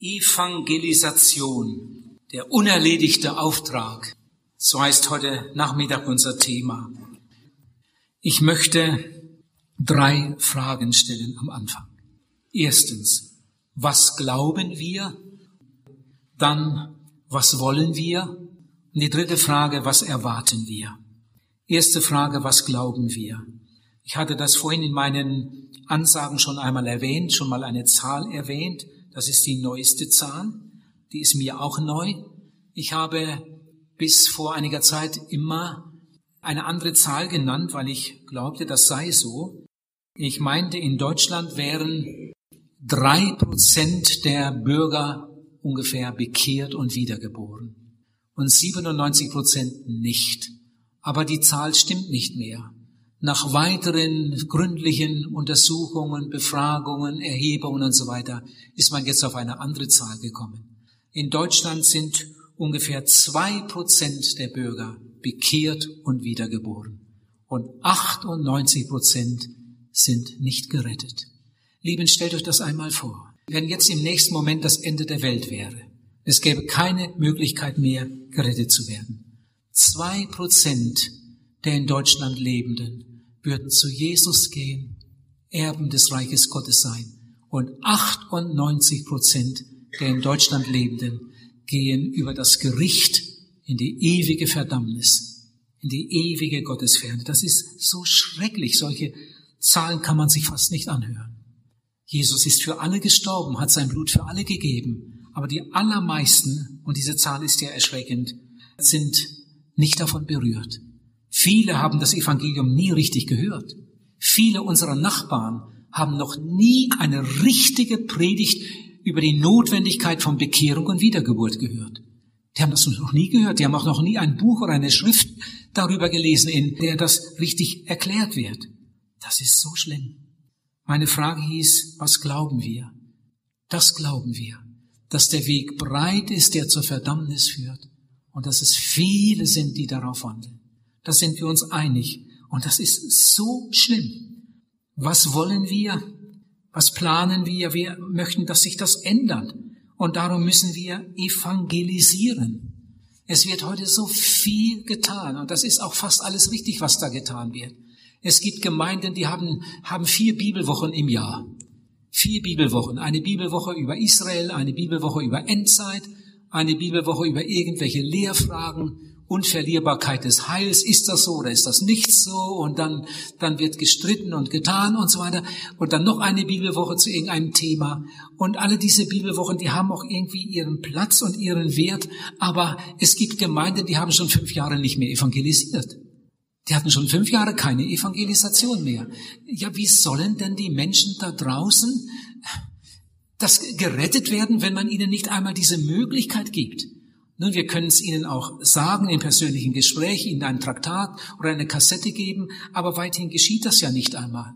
Evangelisation, der unerledigte Auftrag. So heißt heute Nachmittag unser Thema. Ich möchte drei Fragen stellen am Anfang. Erstens, was glauben wir? Dann, was wollen wir? Und die dritte Frage, was erwarten wir? Erste Frage, was glauben wir? Ich hatte das vorhin in meinen Ansagen schon einmal erwähnt, schon mal eine Zahl erwähnt. Das ist die neueste Zahl. Die ist mir auch neu. Ich habe bis vor einiger Zeit immer eine andere Zahl genannt, weil ich glaubte, das sei so. Ich meinte, in Deutschland wären drei Prozent der Bürger ungefähr bekehrt und wiedergeboren und 97 Prozent nicht. Aber die Zahl stimmt nicht mehr. Nach weiteren gründlichen Untersuchungen, Befragungen, Erhebungen und so weiter ist man jetzt auf eine andere Zahl gekommen. In Deutschland sind ungefähr zwei Prozent der Bürger bekehrt und wiedergeboren und 98 Prozent sind nicht gerettet. Lieben, stellt euch das einmal vor. Wenn jetzt im nächsten Moment das Ende der Welt wäre, es gäbe keine Möglichkeit mehr, gerettet zu werden. Zwei Prozent der in Deutschland Lebenden würden zu Jesus gehen, Erben des Reiches Gottes sein. Und 98 Prozent der in Deutschland Lebenden gehen über das Gericht in die ewige Verdammnis, in die ewige Gottesferne. Das ist so schrecklich. Solche Zahlen kann man sich fast nicht anhören. Jesus ist für alle gestorben, hat sein Blut für alle gegeben. Aber die allermeisten, und diese Zahl ist ja erschreckend, sind nicht davon berührt. Viele haben das Evangelium nie richtig gehört. Viele unserer Nachbarn haben noch nie eine richtige Predigt über die Notwendigkeit von Bekehrung und Wiedergeburt gehört. Die haben das noch nie gehört. Die haben auch noch nie ein Buch oder eine Schrift darüber gelesen, in der das richtig erklärt wird. Das ist so schlimm. Meine Frage hieß, was glauben wir? Das glauben wir, dass der Weg breit ist, der zur Verdammnis führt und dass es viele sind, die darauf wandeln. Da sind wir uns einig. Und das ist so schlimm. Was wollen wir? Was planen wir? Wir möchten, dass sich das ändert. Und darum müssen wir evangelisieren. Es wird heute so viel getan. Und das ist auch fast alles richtig, was da getan wird. Es gibt Gemeinden, die haben, haben vier Bibelwochen im Jahr. Vier Bibelwochen. Eine Bibelwoche über Israel, eine Bibelwoche über Endzeit, eine Bibelwoche über irgendwelche Lehrfragen Unverlierbarkeit des Heils, ist das so oder ist das nicht so? Und dann, dann wird gestritten und getan und so weiter. Und dann noch eine Bibelwoche zu irgendeinem Thema. Und alle diese Bibelwochen, die haben auch irgendwie ihren Platz und ihren Wert. Aber es gibt Gemeinden, die haben schon fünf Jahre nicht mehr evangelisiert. Die hatten schon fünf Jahre keine Evangelisation mehr. Ja, wie sollen denn die Menschen da draußen das gerettet werden, wenn man ihnen nicht einmal diese Möglichkeit gibt? Nun, wir können es Ihnen auch sagen im persönlichen Gespräch, Ihnen ein Traktat oder eine Kassette geben, aber weithin geschieht das ja nicht einmal.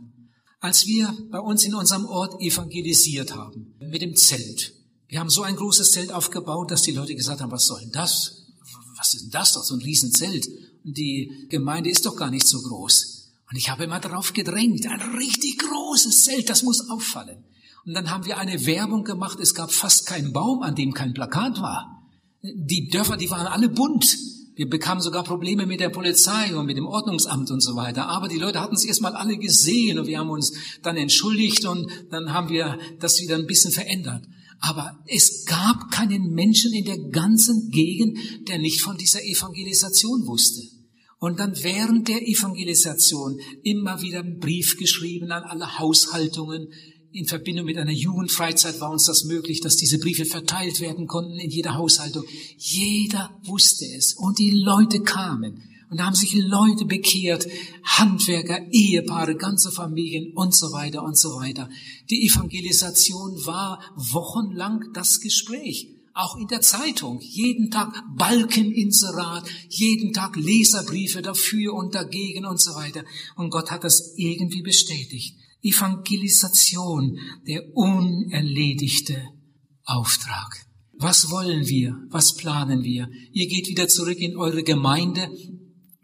Als wir bei uns in unserem Ort evangelisiert haben, mit dem Zelt, wir haben so ein großes Zelt aufgebaut, dass die Leute gesagt haben, was soll denn das? Was ist denn das doch, so ein Riesenzelt? Und die Gemeinde ist doch gar nicht so groß. Und ich habe immer darauf gedrängt, ein richtig großes Zelt, das muss auffallen. Und dann haben wir eine Werbung gemacht, es gab fast keinen Baum, an dem kein Plakat war. Die Dörfer, die waren alle bunt. Wir bekamen sogar Probleme mit der Polizei und mit dem Ordnungsamt und so weiter. Aber die Leute hatten es erstmal alle gesehen und wir haben uns dann entschuldigt und dann haben wir das wieder ein bisschen verändert. Aber es gab keinen Menschen in der ganzen Gegend, der nicht von dieser Evangelisation wusste. Und dann während der Evangelisation immer wieder einen Brief geschrieben an alle Haushaltungen, in Verbindung mit einer Jugendfreizeit war uns das möglich, dass diese Briefe verteilt werden konnten in jeder Haushaltung. Jeder wusste es und die Leute kamen und da haben sich Leute bekehrt, Handwerker, Ehepaare, ganze Familien und so weiter und so weiter. Die Evangelisation war wochenlang das Gespräch. Auch in der Zeitung. Jeden Tag Balkeninserat, jeden Tag Leserbriefe dafür und dagegen und so weiter. Und Gott hat das irgendwie bestätigt. Evangelisation, der unerledigte Auftrag. Was wollen wir? Was planen wir? Ihr geht wieder zurück in eure Gemeinde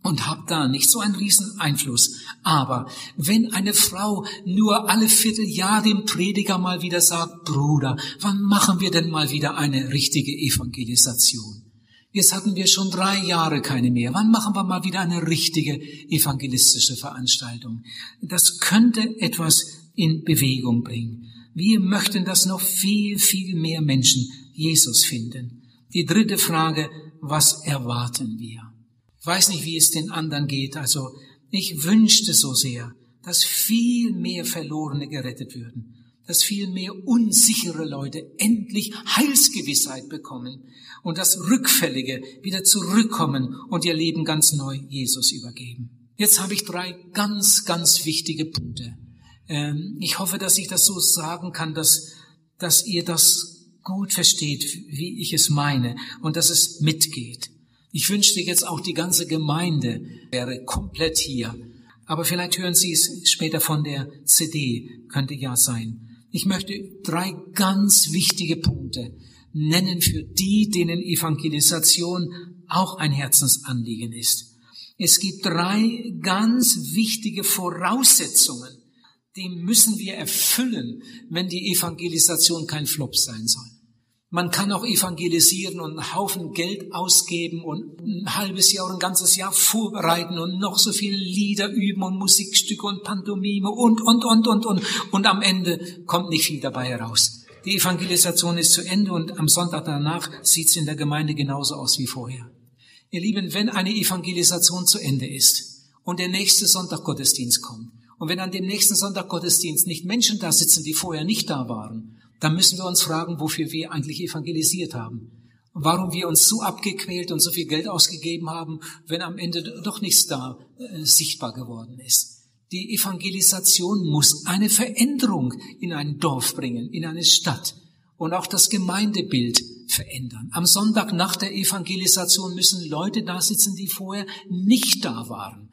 und habe da nicht so einen riesen Einfluss. Aber wenn eine Frau nur alle Vierteljahr dem Prediger mal wieder sagt, Bruder, wann machen wir denn mal wieder eine richtige Evangelisation? Jetzt hatten wir schon drei Jahre keine mehr. Wann machen wir mal wieder eine richtige evangelistische Veranstaltung? Das könnte etwas in Bewegung bringen. Wir möchten, dass noch viel, viel mehr Menschen Jesus finden. Die dritte Frage, was erwarten wir? Ich weiß nicht, wie es den anderen geht. Also ich wünschte so sehr, dass viel mehr Verlorene gerettet würden, dass viel mehr unsichere Leute endlich Heilsgewissheit bekommen und dass Rückfällige wieder zurückkommen und ihr Leben ganz neu Jesus übergeben. Jetzt habe ich drei ganz, ganz wichtige Punkte. Ähm, ich hoffe, dass ich das so sagen kann, dass, dass ihr das gut versteht, wie ich es meine und dass es mitgeht. Ich wünschte jetzt auch die ganze Gemeinde wäre komplett hier. Aber vielleicht hören Sie es später von der CD, könnte ja sein. Ich möchte drei ganz wichtige Punkte nennen für die, denen Evangelisation auch ein Herzensanliegen ist. Es gibt drei ganz wichtige Voraussetzungen, die müssen wir erfüllen, wenn die Evangelisation kein Flop sein soll. Man kann auch evangelisieren und einen Haufen Geld ausgeben und ein halbes Jahr oder ein ganzes Jahr vorbereiten und noch so viele Lieder üben und Musikstücke und Pantomime und, und, und, und, und. Und am Ende kommt nicht viel dabei heraus. Die Evangelisation ist zu Ende und am Sonntag danach sieht es in der Gemeinde genauso aus wie vorher. Ihr Lieben, wenn eine Evangelisation zu Ende ist und der nächste Sonntag Gottesdienst kommt und wenn an dem nächsten Sonntag Gottesdienst nicht Menschen da sitzen, die vorher nicht da waren, dann müssen wir uns fragen, wofür wir eigentlich evangelisiert haben. Warum wir uns so abgequält und so viel Geld ausgegeben haben, wenn am Ende doch nichts da äh, sichtbar geworden ist. Die Evangelisation muss eine Veränderung in ein Dorf bringen, in eine Stadt und auch das Gemeindebild verändern. Am Sonntag nach der Evangelisation müssen Leute da sitzen, die vorher nicht da waren.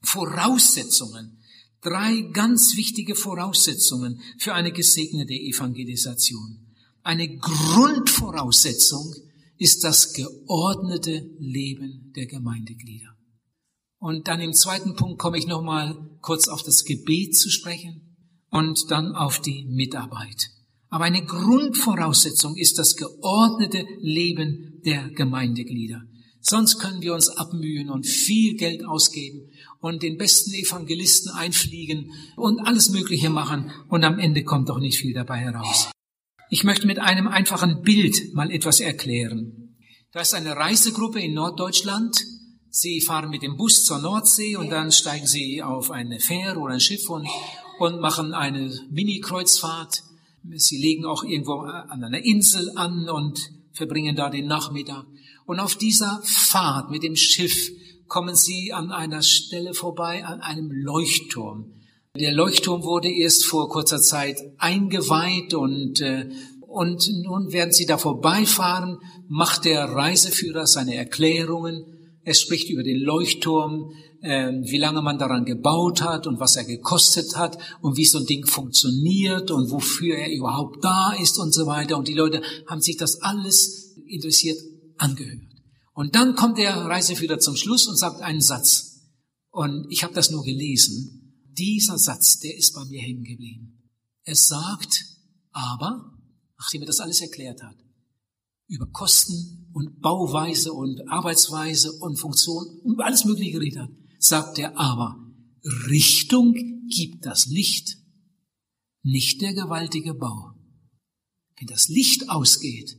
Voraussetzungen, Drei ganz wichtige Voraussetzungen für eine gesegnete Evangelisation. Eine Grundvoraussetzung ist das geordnete Leben der Gemeindeglieder. Und dann im zweiten Punkt komme ich nochmal kurz auf das Gebet zu sprechen und dann auf die Mitarbeit. Aber eine Grundvoraussetzung ist das geordnete Leben der Gemeindeglieder. Sonst können wir uns abmühen und viel Geld ausgeben und den besten Evangelisten einfliegen und alles Mögliche machen und am Ende kommt doch nicht viel dabei heraus. Ich möchte mit einem einfachen Bild mal etwas erklären. Da ist eine Reisegruppe in Norddeutschland. Sie fahren mit dem Bus zur Nordsee und dann steigen sie auf eine Fähre oder ein Schiff und, und machen eine Mini-Kreuzfahrt. Sie legen auch irgendwo an einer Insel an und verbringen da den Nachmittag. Und auf dieser Fahrt mit dem Schiff kommen sie an einer Stelle vorbei, an einem Leuchtturm. Der Leuchtturm wurde erst vor kurzer Zeit eingeweiht und, äh, und nun werden sie da vorbeifahren, macht der Reiseführer seine Erklärungen. Er spricht über den Leuchtturm, äh, wie lange man daran gebaut hat und was er gekostet hat und wie so ein Ding funktioniert und wofür er überhaupt da ist und so weiter. Und die Leute haben sich das alles interessiert angehört. Und dann kommt der Reiseführer zum Schluss und sagt einen Satz. Und ich habe das nur gelesen. Dieser Satz, der ist bei mir hängen geblieben. Er sagt, aber, nachdem er das alles erklärt hat, über Kosten und Bauweise und Arbeitsweise und Funktion und alles Mögliche geredet hat, sagt er aber, Richtung gibt das Licht, nicht der gewaltige Bau. Wenn das Licht ausgeht,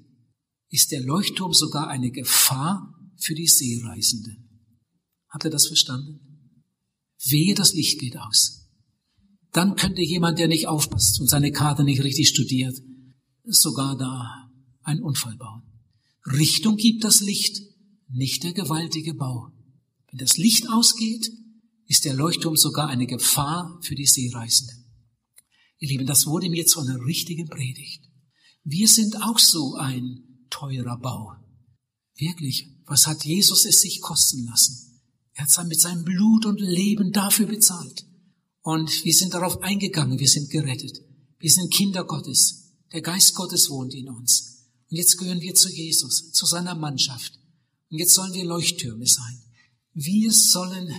ist der Leuchtturm sogar eine Gefahr für die Seereisenden. Habt ihr das verstanden? Wehe, das Licht geht aus. Dann könnte jemand, der nicht aufpasst und seine Karte nicht richtig studiert, sogar da einen Unfall bauen. Richtung gibt das Licht, nicht der gewaltige Bau. Wenn das Licht ausgeht, ist der Leuchtturm sogar eine Gefahr für die Seereisenden. Ihr Lieben, das wurde mir zu einer richtigen Predigt. Wir sind auch so ein teurer Bau. Wirklich, was hat Jesus es sich kosten lassen? Er hat mit seinem Blut und Leben dafür bezahlt. Und wir sind darauf eingegangen, wir sind gerettet. Wir sind Kinder Gottes. Der Geist Gottes wohnt in uns. Und jetzt gehören wir zu Jesus, zu seiner Mannschaft. Und jetzt sollen wir Leuchttürme sein. Wir sollen,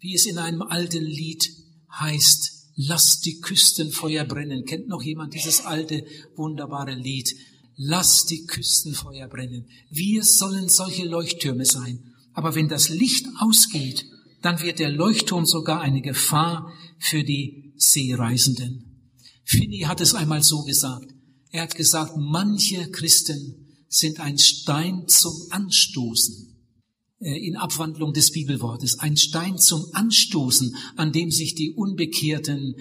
wie es in einem alten Lied heißt, Lass die Küstenfeuer brennen. Kennt noch jemand dieses alte, wunderbare Lied? Lass die Küstenfeuer brennen. Wir sollen solche Leuchttürme sein. Aber wenn das Licht ausgeht, dann wird der Leuchtturm sogar eine Gefahr für die Seereisenden. Finney hat es einmal so gesagt. Er hat gesagt, manche Christen sind ein Stein zum Anstoßen äh, in Abwandlung des Bibelwortes, ein Stein zum Anstoßen, an dem sich die Unbekehrten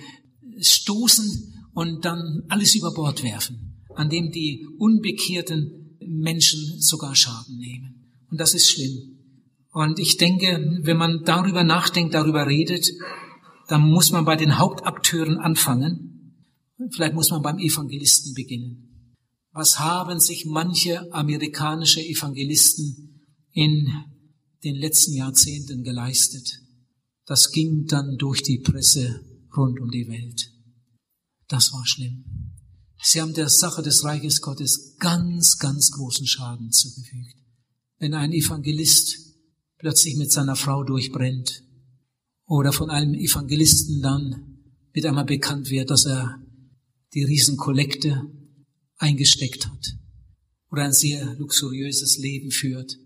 stoßen und dann alles über Bord werfen, an dem die unbekehrten Menschen sogar Schaden nehmen. Und das ist schlimm. Und ich denke, wenn man darüber nachdenkt, darüber redet, dann muss man bei den Hauptakteuren anfangen. Vielleicht muss man beim Evangelisten beginnen. Was haben sich manche amerikanische Evangelisten in den letzten Jahrzehnten geleistet? Das ging dann durch die Presse rund um die Welt. Das war schlimm. Sie haben der Sache des Reiches Gottes ganz, ganz großen Schaden zugefügt. Wenn ein Evangelist plötzlich mit seiner Frau durchbrennt oder von einem Evangelisten dann mit einmal bekannt wird, dass er die Riesenkollekte eingesteckt hat oder ein sehr luxuriöses Leben führt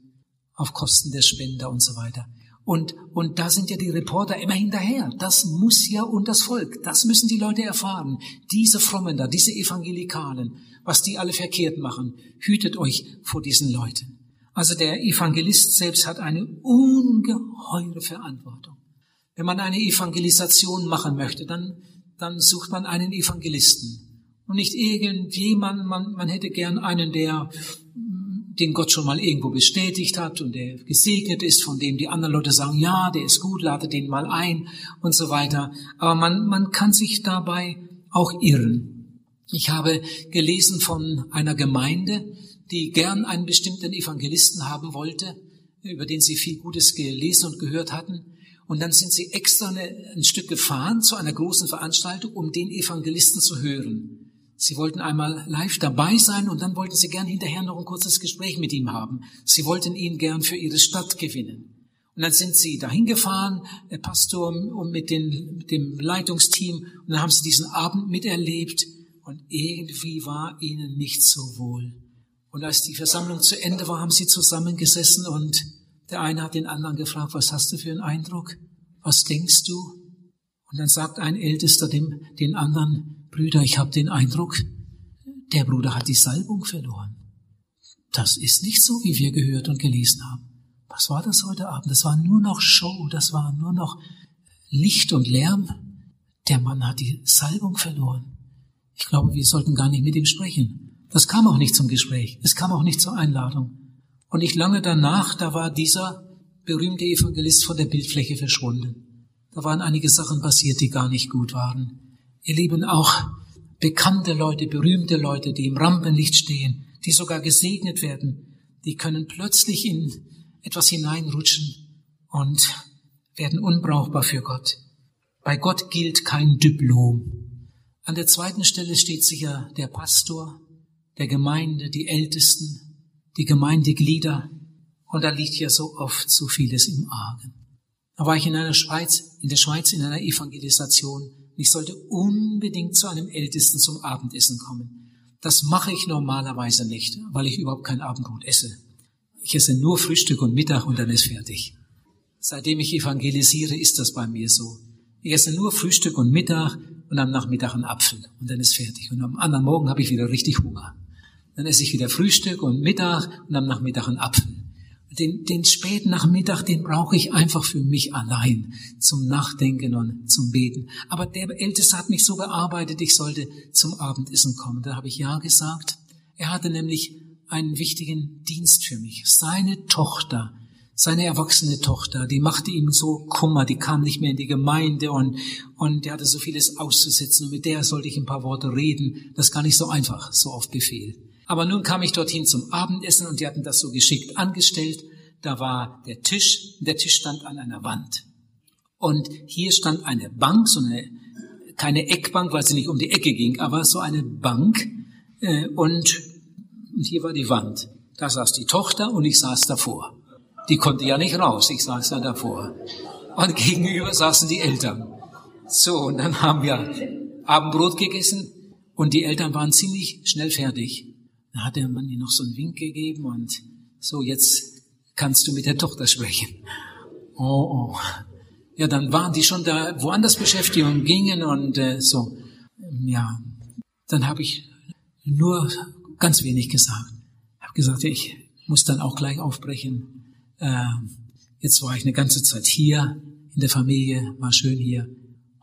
auf Kosten der Spender und so weiter. Und, und da sind ja die Reporter immer hinterher. Das muss ja und das Volk, das müssen die Leute erfahren. Diese Frommen da, diese Evangelikalen, was die alle verkehrt machen, hütet euch vor diesen Leuten. Also der Evangelist selbst hat eine ungeheure Verantwortung. Wenn man eine Evangelisation machen möchte, dann, dann sucht man einen Evangelisten. Und nicht irgendjemand, man, man hätte gern einen, der den Gott schon mal irgendwo bestätigt hat und der gesegnet ist, von dem die anderen Leute sagen, ja, der ist gut, lade den mal ein und so weiter. Aber man, man kann sich dabei auch irren. Ich habe gelesen von einer Gemeinde, die gern einen bestimmten Evangelisten haben wollte, über den sie viel Gutes gelesen und gehört hatten. Und dann sind sie extra ein Stück gefahren zu einer großen Veranstaltung, um den Evangelisten zu hören. Sie wollten einmal live dabei sein und dann wollten sie gern hinterher noch ein kurzes Gespräch mit ihm haben. Sie wollten ihn gern für ihre Stadt gewinnen. Und dann sind sie dahin gefahren, der Pastor und mit, den, mit dem Leitungsteam, und dann haben sie diesen Abend miterlebt und irgendwie war ihnen nicht so wohl. Und als die Versammlung zu Ende war, haben sie zusammengesessen und der eine hat den anderen gefragt, was hast du für einen Eindruck? Was denkst du? Und dann sagt ein Ältester dem, den anderen, Brüder, ich habe den Eindruck, der Bruder hat die Salbung verloren. Das ist nicht so, wie wir gehört und gelesen haben. Was war das heute Abend? Das war nur noch Show, das war nur noch Licht und Lärm. Der Mann hat die Salbung verloren. Ich glaube, wir sollten gar nicht mit ihm sprechen. Das kam auch nicht zum Gespräch. Es kam auch nicht zur Einladung. Und nicht lange danach, da war dieser berühmte Evangelist von der Bildfläche verschwunden. Da waren einige Sachen passiert, die gar nicht gut waren. Ihr Lieben, auch bekannte Leute, berühmte Leute, die im Rampenlicht stehen, die sogar gesegnet werden, die können plötzlich in etwas hineinrutschen und werden unbrauchbar für Gott. Bei Gott gilt kein Diplom. An der zweiten Stelle steht sicher der Pastor, der Gemeinde, die Ältesten, die Gemeindeglieder. Und da liegt ja so oft so vieles im Argen. Da war ich in einer Schweiz, in der Schweiz in einer Evangelisation. Ich sollte unbedingt zu einem Ältesten zum Abendessen kommen. Das mache ich normalerweise nicht, weil ich überhaupt kein Abendbrot esse. Ich esse nur Frühstück und Mittag und dann ist fertig. Seitdem ich evangelisiere, ist das bei mir so. Ich esse nur Frühstück und Mittag und am Nachmittag einen Apfel und dann ist fertig. Und am anderen Morgen habe ich wieder richtig Hunger. Dann esse ich wieder Frühstück und Mittag und am Nachmittag einen Apfel. Den, den späten Nachmittag, den brauche ich einfach für mich allein zum Nachdenken und zum Beten. Aber der Älteste hat mich so bearbeitet, ich sollte zum Abendessen kommen. Da habe ich ja gesagt. Er hatte nämlich einen wichtigen Dienst für mich. Seine Tochter, seine erwachsene Tochter, die machte ihm so Kummer, die kam nicht mehr in die Gemeinde und, und der hatte so vieles auszusetzen und mit der sollte ich ein paar Worte reden. Das ist gar nicht so einfach, so auf Befehl. Aber nun kam ich dorthin zum Abendessen und die hatten das so geschickt angestellt. Da war der Tisch, der Tisch stand an einer Wand. Und hier stand eine Bank, so eine, keine Eckbank, weil sie nicht um die Ecke ging, aber so eine Bank. Äh, und, und hier war die Wand. Da saß die Tochter und ich saß davor. Die konnte ja nicht raus, ich saß da davor. Und gegenüber saßen die Eltern. So, und dann haben wir Abendbrot gegessen und die Eltern waren ziemlich schnell fertig. Da hat der Mann ihr noch so einen Wink gegeben und so, jetzt kannst du mit der Tochter sprechen. Oh, oh. Ja, dann waren die schon da woanders beschäftigt und gingen und äh, so. Ja, dann habe ich nur ganz wenig gesagt. Ich habe gesagt, ich muss dann auch gleich aufbrechen. Äh, jetzt war ich eine ganze Zeit hier in der Familie, war schön hier.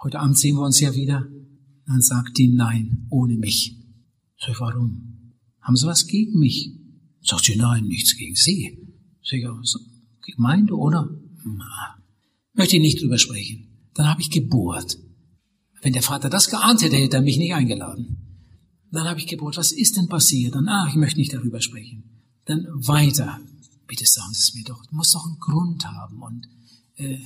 Heute Abend sehen wir uns ja wieder. Dann sagt die, nein, ohne mich. So, warum? Haben Sie was gegen mich? Sagt sie, nein, nichts gegen Sie. Sag ich, so, Gemeinde, oder? Na, möchte ich nicht drüber sprechen. Dann habe ich gebohrt. Wenn der Vater das geahnt hätte, hätte er mich nicht eingeladen. Dann habe ich gebohrt, was ist denn passiert? Dann, ach, ich möchte nicht darüber sprechen. Dann weiter. Bitte sagen Sie es mir doch. Du musst doch einen Grund haben. Und äh,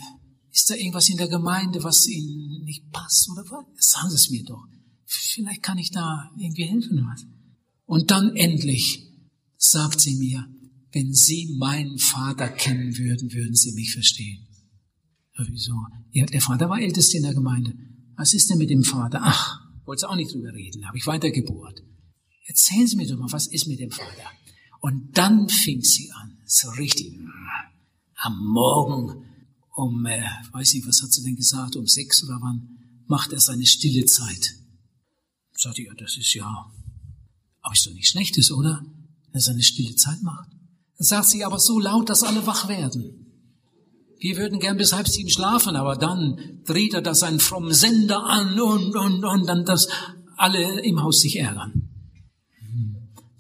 ist da irgendwas in der Gemeinde, was Ihnen nicht passt? Oder was? Sagen Sie es mir doch. Vielleicht kann ich da irgendwie helfen. Was? Und dann endlich sagt sie mir, wenn Sie meinen Vater kennen würden, würden Sie mich verstehen. Ja, wieso? Ja, der Vater war ältest in der Gemeinde. Was ist denn mit dem Vater? Ach, wollte auch nicht drüber reden, habe ich weitergebohrt. Erzählen Sie mir doch mal, was ist mit dem Vater? Und dann fing sie an, so richtig, am Morgen um, äh, weiß nicht, was hat sie denn gesagt, um sechs oder wann, macht er seine stille Zeit. Sagte ja, das ist ja, aber ist doch nicht Schlechtes, oder? Wenn er seine stille Zeit macht. Dann sagt sie aber so laut, dass alle wach werden. Wir würden gern bis halb sieben schlafen, aber dann dreht er da seinen frommen Sender an und, und, und, dann, dass alle im Haus sich ärgern.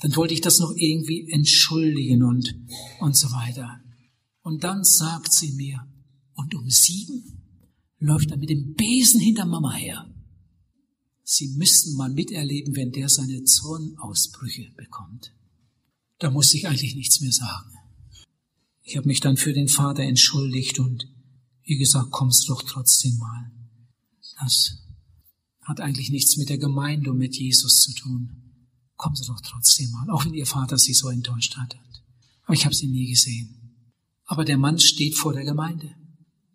Dann wollte ich das noch irgendwie entschuldigen und, und so weiter. Und dann sagt sie mir, und um sieben läuft er mit dem Besen hinter Mama her. Sie müssten mal miterleben, wenn der seine Zornausbrüche bekommt. Da muss ich eigentlich nichts mehr sagen. Ich habe mich dann für den Vater entschuldigt und wie gesagt, kommst doch trotzdem mal. Das hat eigentlich nichts mit der Gemeinde und mit Jesus zu tun. Kommen Sie doch trotzdem mal, auch wenn Ihr Vater Sie so enttäuscht hat. Aber ich habe Sie nie gesehen. Aber der Mann steht vor der Gemeinde.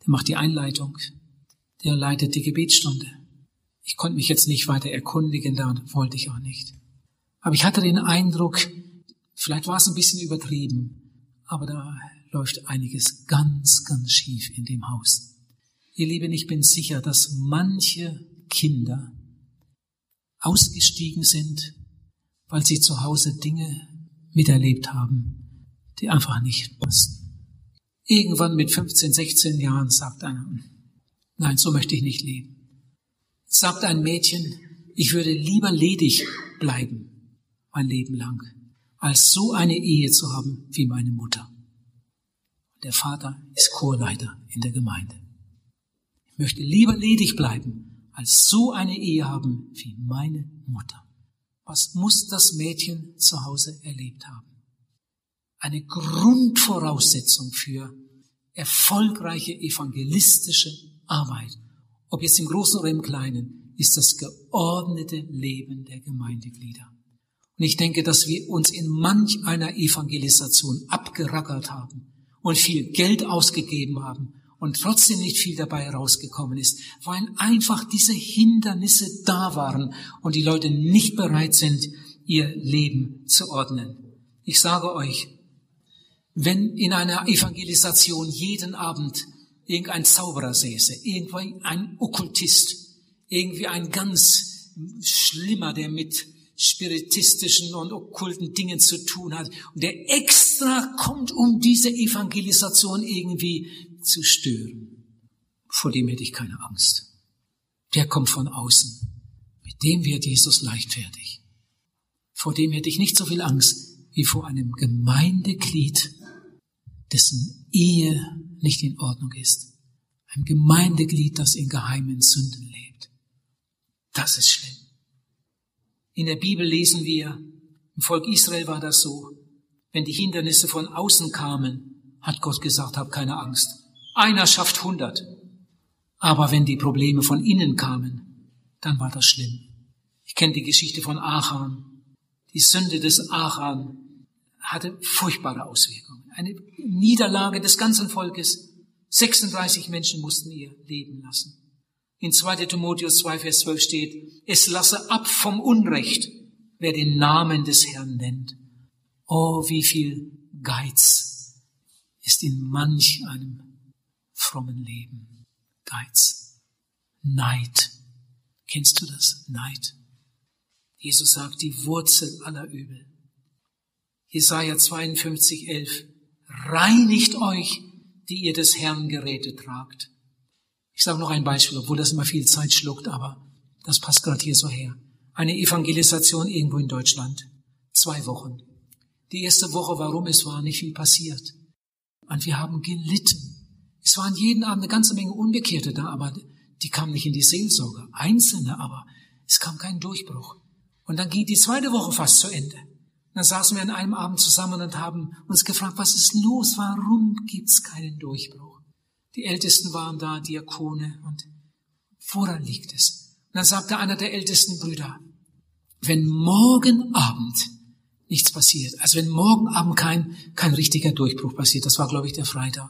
Der macht die Einleitung. Der leitet die Gebetsstunde. Ich konnte mich jetzt nicht weiter erkundigen, da wollte ich auch nicht. Aber ich hatte den Eindruck, vielleicht war es ein bisschen übertrieben, aber da läuft einiges ganz, ganz schief in dem Haus. Ihr Lieben, ich bin sicher, dass manche Kinder ausgestiegen sind, weil sie zu Hause Dinge miterlebt haben, die einfach nicht passten. Irgendwann mit 15, 16 Jahren sagt einer, nein, so möchte ich nicht leben. Sagt ein Mädchen, ich würde lieber ledig bleiben, mein Leben lang, als so eine Ehe zu haben wie meine Mutter. Der Vater ist Chorleiter in der Gemeinde. Ich möchte lieber ledig bleiben, als so eine Ehe haben wie meine Mutter. Was muss das Mädchen zu Hause erlebt haben? Eine Grundvoraussetzung für erfolgreiche evangelistische Arbeit, ob jetzt im Großen oder im Kleinen, ist das geordnete Leben der Gemeindeglieder. Und ich denke, dass wir uns in manch einer Evangelisation abgerackert haben und viel Geld ausgegeben haben und trotzdem nicht viel dabei herausgekommen ist, weil einfach diese Hindernisse da waren und die Leute nicht bereit sind, ihr Leben zu ordnen. Ich sage euch, wenn in einer Evangelisation jeden Abend irgendein Zauberer säße, irgendwie ein Okkultist, irgendwie ein ganz schlimmer, der mit spiritistischen und okkulten Dingen zu tun hat und der extra kommt, um diese Evangelisation irgendwie zu stören. Vor dem hätte ich keine Angst. Der kommt von außen. Mit dem wird Jesus leichtfertig. Vor dem hätte ich nicht so viel Angst wie vor einem Gemeindeglied, dessen Ehe nicht in Ordnung ist. Ein Gemeindeglied, das in geheimen Sünden lebt. Das ist schlimm. In der Bibel lesen wir, im Volk Israel war das so, wenn die Hindernisse von außen kamen, hat Gott gesagt, hab keine Angst. Einer schafft hundert. Aber wenn die Probleme von innen kamen, dann war das schlimm. Ich kenne die Geschichte von Achan. Die Sünde des Achan hatte furchtbare Auswirkungen. Eine Niederlage des ganzen Volkes. 36 Menschen mussten ihr Leben lassen. In 2. Timotheus 2, Vers 12 steht, es lasse ab vom Unrecht, wer den Namen des Herrn nennt. Oh, wie viel Geiz ist in manch einem frommen Leben. Geiz. Neid. Kennst du das? Neid. Jesus sagt, die Wurzel aller Übel. Jesaja 52, 11. Reinigt euch, die ihr des Herrn Geräte tragt. Ich sage noch ein Beispiel, obwohl das immer viel Zeit schluckt, aber das passt gerade hier so her. Eine Evangelisation irgendwo in Deutschland. Zwei Wochen. Die erste Woche, warum? Es war nicht viel passiert. Und wir haben gelitten. Es waren jeden Abend eine ganze Menge Unbekehrte da, aber die kamen nicht in die Seelsorge. Einzelne, aber es kam kein Durchbruch. Und dann ging die zweite Woche fast zu Ende. Dann saßen wir an einem Abend zusammen und haben uns gefragt, was ist los? Warum gibt's keinen Durchbruch? Die Ältesten waren da, Diakone, und woran liegt es? Und dann sagte einer der ältesten Brüder, wenn morgen Abend nichts passiert, also wenn morgen Abend kein, kein richtiger Durchbruch passiert, das war, glaube ich, der Freitag,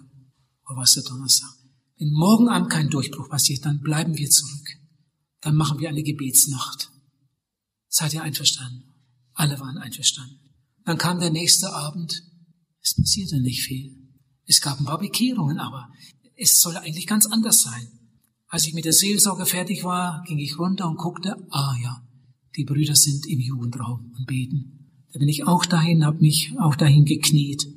oder was der Donnerstag, wenn morgen Abend kein Durchbruch passiert, dann bleiben wir zurück. Dann machen wir eine Gebetsnacht. Seid ihr einverstanden? Alle waren einverstanden. Dann kam der nächste Abend. Es passierte nicht viel. Es gab ein paar Bekehrungen, aber es soll eigentlich ganz anders sein. Als ich mit der Seelsorge fertig war, ging ich runter und guckte, ah ja, die Brüder sind im Jugendraum und beten. Da bin ich auch dahin, habe mich auch dahin gekniet.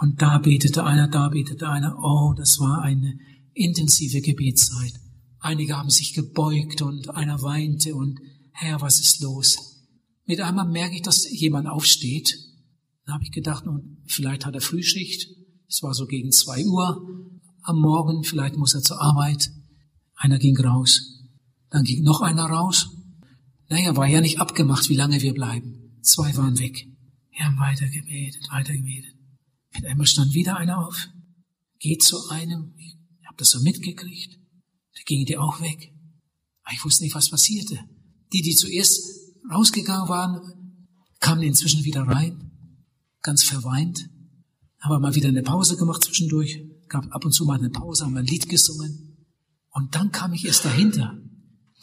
Und da betete einer, da betete einer. Oh, das war eine intensive Gebetszeit. Einige haben sich gebeugt und einer weinte und Herr, was ist los? Mit einmal merke ich, dass jemand aufsteht. Dann habe ich gedacht, nun, vielleicht hat er Frühschicht. Es war so gegen zwei Uhr am Morgen, vielleicht muss er zur Arbeit. Einer ging raus. Dann ging noch einer raus. Naja, war ja nicht abgemacht, wie lange wir bleiben. Zwei waren weg. Wir haben weitergebetet, weitergebetet. Mit einmal stand wieder einer auf. Geht zu einem. Ich habe das so mitgekriegt. Da ging die auch weg. Aber ich wusste nicht, was passierte. Die, die zuerst rausgegangen waren, kamen inzwischen wieder rein, ganz verweint, haben mal wieder eine Pause gemacht zwischendurch, gab ab und zu mal eine Pause, haben ein Lied gesungen. Und dann kam ich erst dahinter.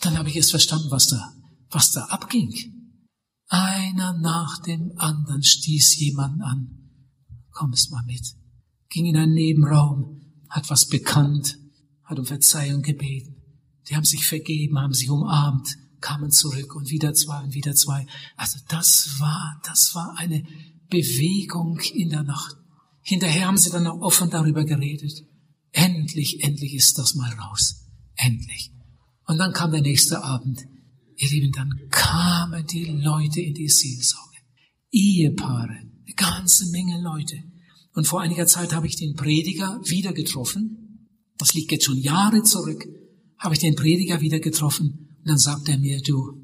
Dann habe ich erst verstanden, was da, was da abging. Einer nach dem anderen stieß jemanden an. Kommst mal mit. Ging in einen Nebenraum, hat was bekannt, hat um Verzeihung gebeten. Die haben sich vergeben, haben sich umarmt, kamen zurück und wieder zwei und wieder zwei. Also das war, das war eine Bewegung in der Nacht. Hinterher haben sie dann auch offen darüber geredet. Endlich, endlich ist das mal raus. Endlich. Und dann kam der nächste Abend. Ihr Lieben, dann kamen die Leute in die Seelsorge. Ehepaare, eine ganze Menge Leute. Und vor einiger Zeit habe ich den Prediger wieder getroffen. Das liegt jetzt schon Jahre zurück. Habe ich den Prediger wieder getroffen und dann sagt er mir, du,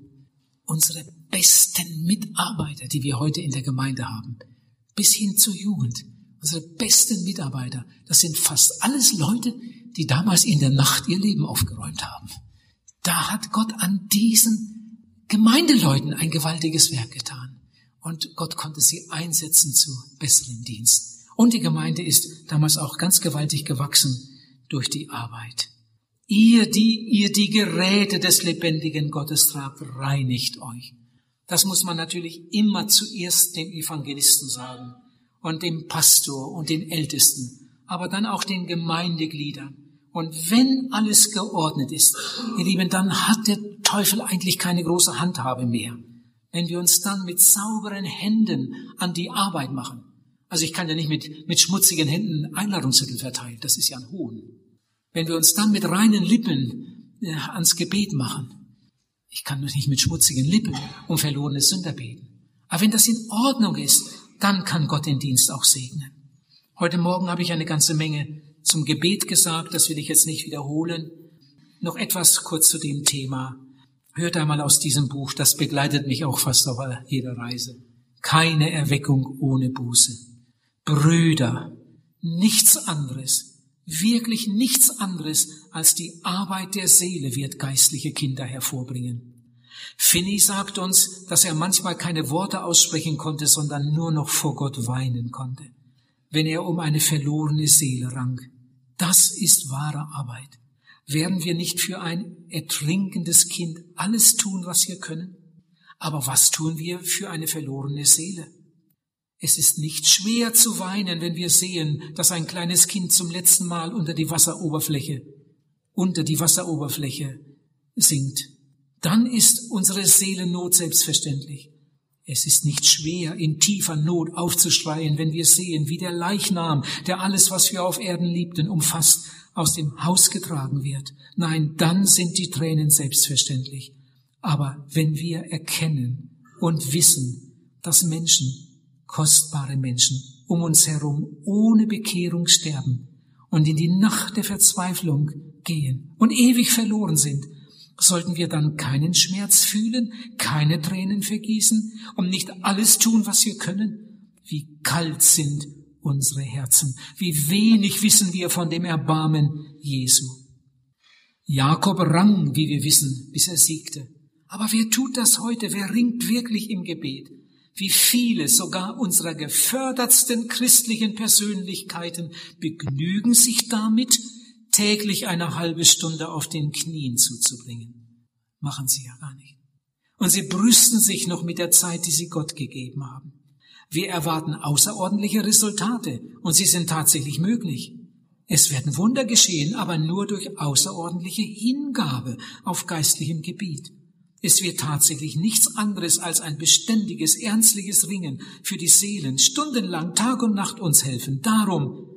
unsere besten Mitarbeiter, die wir heute in der Gemeinde haben, bis hin zur Jugend, unsere besten Mitarbeiter, das sind fast alles Leute, die damals in der Nacht ihr Leben aufgeräumt haben. Da hat Gott an diesen Gemeindeleuten ein gewaltiges Werk getan. Und Gott konnte sie einsetzen zu besseren Dienst. Und die Gemeinde ist damals auch ganz gewaltig gewachsen durch die Arbeit. Ihr, die ihr die Geräte des lebendigen Gottes tragt, reinigt euch. Das muss man natürlich immer zuerst dem Evangelisten sagen und dem Pastor und den Ältesten, aber dann auch den Gemeindegliedern. Und wenn alles geordnet ist, ihr Lieben, dann hat der Teufel eigentlich keine große Handhabe mehr. Wenn wir uns dann mit sauberen Händen an die Arbeit machen. Also ich kann ja nicht mit, mit schmutzigen Händen Einladungszettel verteilen, das ist ja ein Hohn. Wenn wir uns dann mit reinen Lippen äh, ans Gebet machen, ich kann nicht mit schmutzigen Lippen um verlorene Sünder beten. Aber wenn das in Ordnung ist, dann kann Gott den Dienst auch segnen. Heute Morgen habe ich eine ganze Menge zum Gebet gesagt, das will ich jetzt nicht wiederholen. Noch etwas kurz zu dem Thema. Hört einmal aus diesem Buch, das begleitet mich auch fast auf jeder Reise. Keine Erweckung ohne Buße. Brüder, nichts anderes Wirklich nichts anderes als die Arbeit der Seele wird geistliche Kinder hervorbringen. Finney sagt uns, dass er manchmal keine Worte aussprechen konnte, sondern nur noch vor Gott weinen konnte, wenn er um eine verlorene Seele rang. Das ist wahre Arbeit. Werden wir nicht für ein ertrinkendes Kind alles tun, was wir können? Aber was tun wir für eine verlorene Seele? Es ist nicht schwer zu weinen, wenn wir sehen, dass ein kleines Kind zum letzten Mal unter die Wasseroberfläche, unter die Wasseroberfläche sinkt. Dann ist unsere Seelennot selbstverständlich. Es ist nicht schwer, in tiefer Not aufzuschreien, wenn wir sehen, wie der Leichnam, der alles, was wir auf Erden liebten, umfasst, aus dem Haus getragen wird. Nein, dann sind die Tränen selbstverständlich. Aber wenn wir erkennen und wissen, dass Menschen kostbare Menschen um uns herum ohne Bekehrung sterben und in die Nacht der Verzweiflung gehen und ewig verloren sind, sollten wir dann keinen Schmerz fühlen, keine Tränen vergießen und nicht alles tun, was wir können? Wie kalt sind unsere Herzen, wie wenig wissen wir von dem Erbarmen Jesu. Jakob rang, wie wir wissen, bis er siegte. Aber wer tut das heute? Wer ringt wirklich im Gebet? Wie viele sogar unserer gefördertsten christlichen Persönlichkeiten begnügen sich damit, täglich eine halbe Stunde auf den Knien zuzubringen. Machen sie ja gar nicht. Und sie brüsten sich noch mit der Zeit, die sie Gott gegeben haben. Wir erwarten außerordentliche Resultate und sie sind tatsächlich möglich. Es werden Wunder geschehen, aber nur durch außerordentliche Hingabe auf geistlichem Gebiet. Es wird tatsächlich nichts anderes als ein beständiges, ernstliches Ringen für die Seelen, stundenlang, Tag und Nacht uns helfen. Darum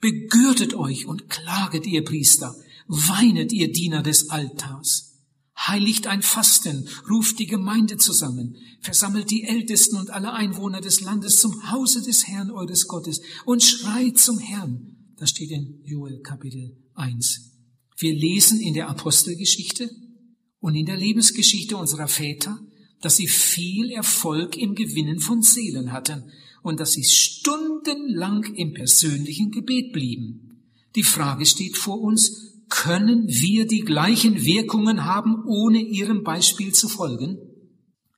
begürtet euch und klaget ihr Priester, weinet ihr Diener des Altars. Heiligt ein Fasten, ruft die Gemeinde zusammen, versammelt die Ältesten und alle Einwohner des Landes zum Hause des Herrn eures Gottes und schreit zum Herrn. Das steht in Joel Kapitel 1. Wir lesen in der Apostelgeschichte, und in der Lebensgeschichte unserer Väter, dass sie viel Erfolg im Gewinnen von Seelen hatten und dass sie stundenlang im persönlichen Gebet blieben. Die Frage steht vor uns, können wir die gleichen Wirkungen haben, ohne ihrem Beispiel zu folgen?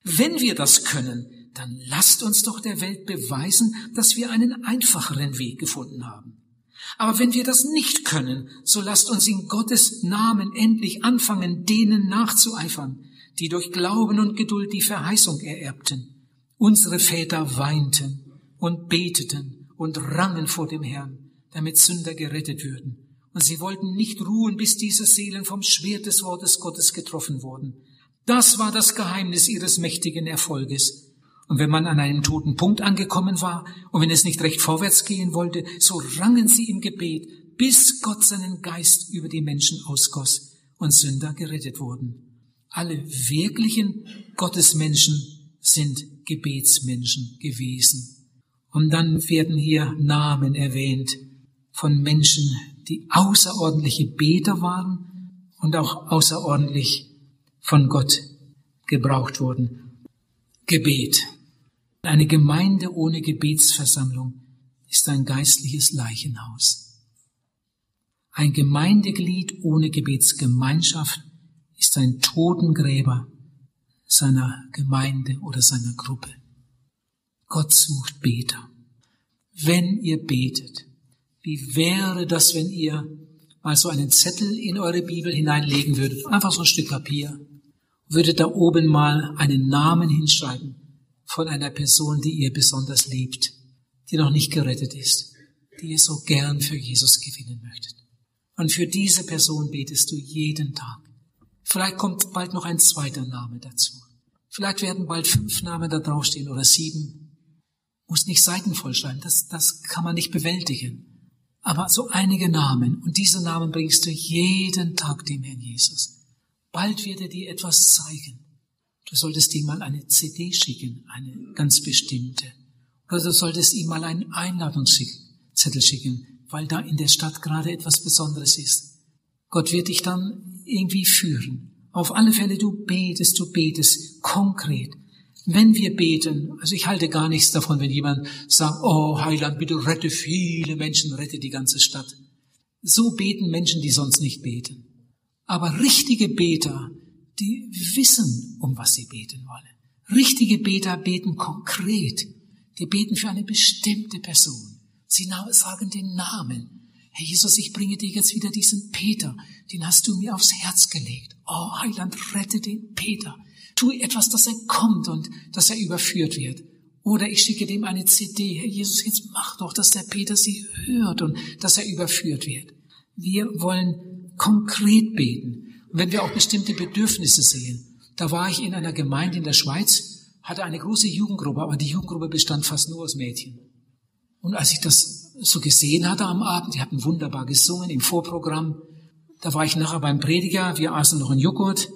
Wenn wir das können, dann lasst uns doch der Welt beweisen, dass wir einen einfacheren Weg gefunden haben. Aber wenn wir das nicht können, so lasst uns in Gottes Namen endlich anfangen, denen nachzueifern, die durch Glauben und Geduld die Verheißung ererbten. Unsere Väter weinten und beteten und rangen vor dem Herrn, damit Sünder gerettet würden. Und sie wollten nicht ruhen, bis diese Seelen vom Schwert des Wortes Gottes getroffen wurden. Das war das Geheimnis ihres mächtigen Erfolges. Und wenn man an einem toten Punkt angekommen war und wenn es nicht recht vorwärts gehen wollte, so rangen sie im Gebet, bis Gott seinen Geist über die Menschen ausgoss und Sünder gerettet wurden. Alle wirklichen Gottesmenschen sind Gebetsmenschen gewesen. Und dann werden hier Namen erwähnt von Menschen, die außerordentliche Beter waren und auch außerordentlich von Gott gebraucht wurden. Gebet. Eine Gemeinde ohne Gebetsversammlung ist ein geistliches Leichenhaus. Ein Gemeindeglied ohne Gebetsgemeinschaft ist ein Totengräber seiner Gemeinde oder seiner Gruppe. Gott sucht Beter. Wenn ihr betet, wie wäre das, wenn ihr mal so einen Zettel in eure Bibel hineinlegen würdet, einfach so ein Stück Papier, würdet da oben mal einen Namen hinschreiben von einer Person, die ihr besonders liebt, die noch nicht gerettet ist, die ihr so gern für Jesus gewinnen möchtet. Und für diese Person betest du jeden Tag. Vielleicht kommt bald noch ein zweiter Name dazu. Vielleicht werden bald fünf Namen da draufstehen oder sieben. Muss nicht Seiten vollschreiben, das, das kann man nicht bewältigen. Aber so einige Namen und diese Namen bringst du jeden Tag dem Herrn Jesus. Bald wird er dir etwas zeigen. Du solltest ihm mal eine CD schicken, eine ganz bestimmte. Oder du solltest ihm mal einen Einladungszettel schicken, weil da in der Stadt gerade etwas Besonderes ist. Gott wird dich dann irgendwie führen. Auf alle Fälle, du betest, du betest konkret. Wenn wir beten, also ich halte gar nichts davon, wenn jemand sagt, oh Heiland, bitte rette viele Menschen, rette die ganze Stadt. So beten Menschen, die sonst nicht beten. Aber richtige Beter die wissen, um was sie beten wollen. Richtige Beter beten konkret. Die beten für eine bestimmte Person. Sie sagen den Namen. Herr Jesus, ich bringe dir jetzt wieder diesen Peter. Den hast du mir aufs Herz gelegt. Oh, Heiland, rette den Peter. Tu etwas, dass er kommt und dass er überführt wird. Oder ich schicke dem eine CD. Herr Jesus, jetzt mach doch, dass der Peter sie hört und dass er überführt wird. Wir wollen konkret beten. Wenn wir auch bestimmte Bedürfnisse sehen. Da war ich in einer Gemeinde in der Schweiz, hatte eine große Jugendgruppe, aber die Jugendgruppe bestand fast nur aus Mädchen. Und als ich das so gesehen hatte am Abend, die hatten wunderbar gesungen im Vorprogramm, da war ich nachher beim Prediger, wir aßen noch einen Joghurt,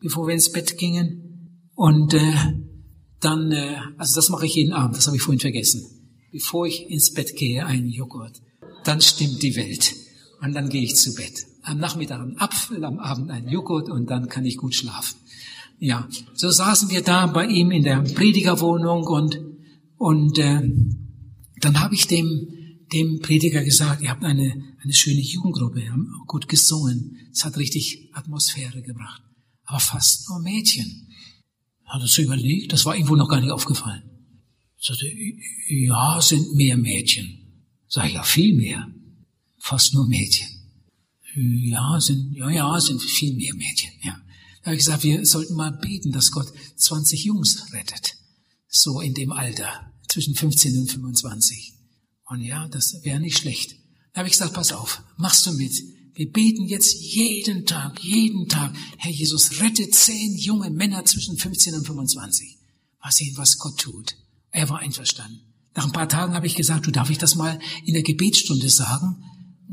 bevor wir ins Bett gingen. Und äh, dann, äh, also das mache ich jeden Abend, das habe ich vorhin vergessen. Bevor ich ins Bett gehe, einen Joghurt. Dann stimmt die Welt. Und dann gehe ich zu Bett. Am Nachmittag ein Apfel, am Abend ein Joghurt und dann kann ich gut schlafen. Ja, so saßen wir da bei ihm in der Predigerwohnung und, und äh, dann habe ich dem, dem Prediger gesagt, ihr habt eine, eine schöne Jugendgruppe, ihr habt gut gesungen. Es hat richtig Atmosphäre gebracht. Aber fast nur Mädchen. Hat er so überlegt, das war irgendwo noch gar nicht aufgefallen. Sagte, ja, sind mehr Mädchen. Sag ich, ja, viel mehr. Fast nur Mädchen. Ja, sind, ja, ja, sind viel mehr Mädchen, ja. Da habe ich gesagt, wir sollten mal beten, dass Gott 20 Jungs rettet. So in dem Alter, zwischen 15 und 25. Und ja, das wäre nicht schlecht. Da habe ich gesagt, pass auf, machst du mit. Wir beten jetzt jeden Tag, jeden Tag, Herr Jesus, rette zehn junge Männer zwischen 15 und 25. Mal sehen, was Gott tut. Er war einverstanden. Nach ein paar Tagen habe ich gesagt, du darf ich das mal in der Gebetsstunde sagen?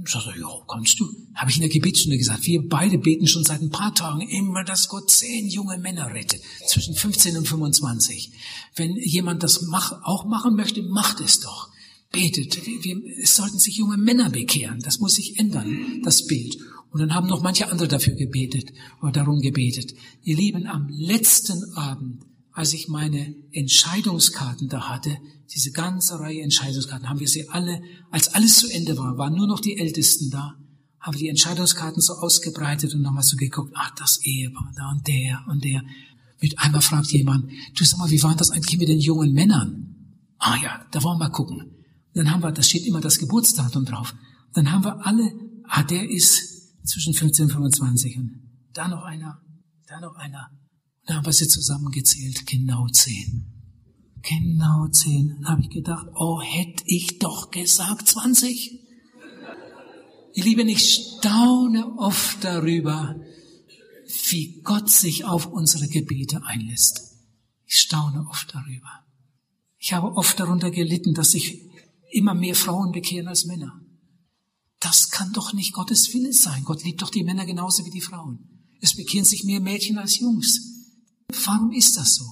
Und sagte, ja, kannst du. Habe ich in der Gebetsstunde gesagt. Wir beide beten schon seit ein paar Tagen immer, dass Gott zehn junge Männer rettet, zwischen 15 und 25. Wenn jemand das auch machen möchte, macht es doch betet. Wir, es sollten sich junge Männer bekehren. Das muss sich ändern, das Bild. Und dann haben noch manche andere dafür gebetet oder darum gebetet. Ihr Lieben, am letzten Abend, als ich meine Entscheidungskarten da hatte, diese ganze Reihe Entscheidungskarten, haben wir sie alle, als alles zu Ende war, waren nur noch die Ältesten da, haben wir die Entscheidungskarten so ausgebreitet und nochmal so geguckt, ach, das Ehepaar da und der und der. Mit einmal fragt jemand, du sag mal, wie war das eigentlich mit den jungen Männern? Ah ja, da wollen wir mal gucken. Dann haben wir, da steht immer das Geburtsdatum drauf. Dann haben wir alle, ah, der ist zwischen 15 und 25 und da noch einer, da noch einer. Dann haben wir sie zusammengezählt, genau zehn. Genau zehn. Dann habe ich gedacht, oh, hätte ich doch gesagt 20. Ihr Lieben, ich staune oft darüber, wie Gott sich auf unsere Gebete einlässt. Ich staune oft darüber. Ich habe oft darunter gelitten, dass ich immer mehr Frauen bekehren als Männer. Das kann doch nicht Gottes Wille sein. Gott liebt doch die Männer genauso wie die Frauen. Es bekehren sich mehr Mädchen als Jungs. Warum ist das so?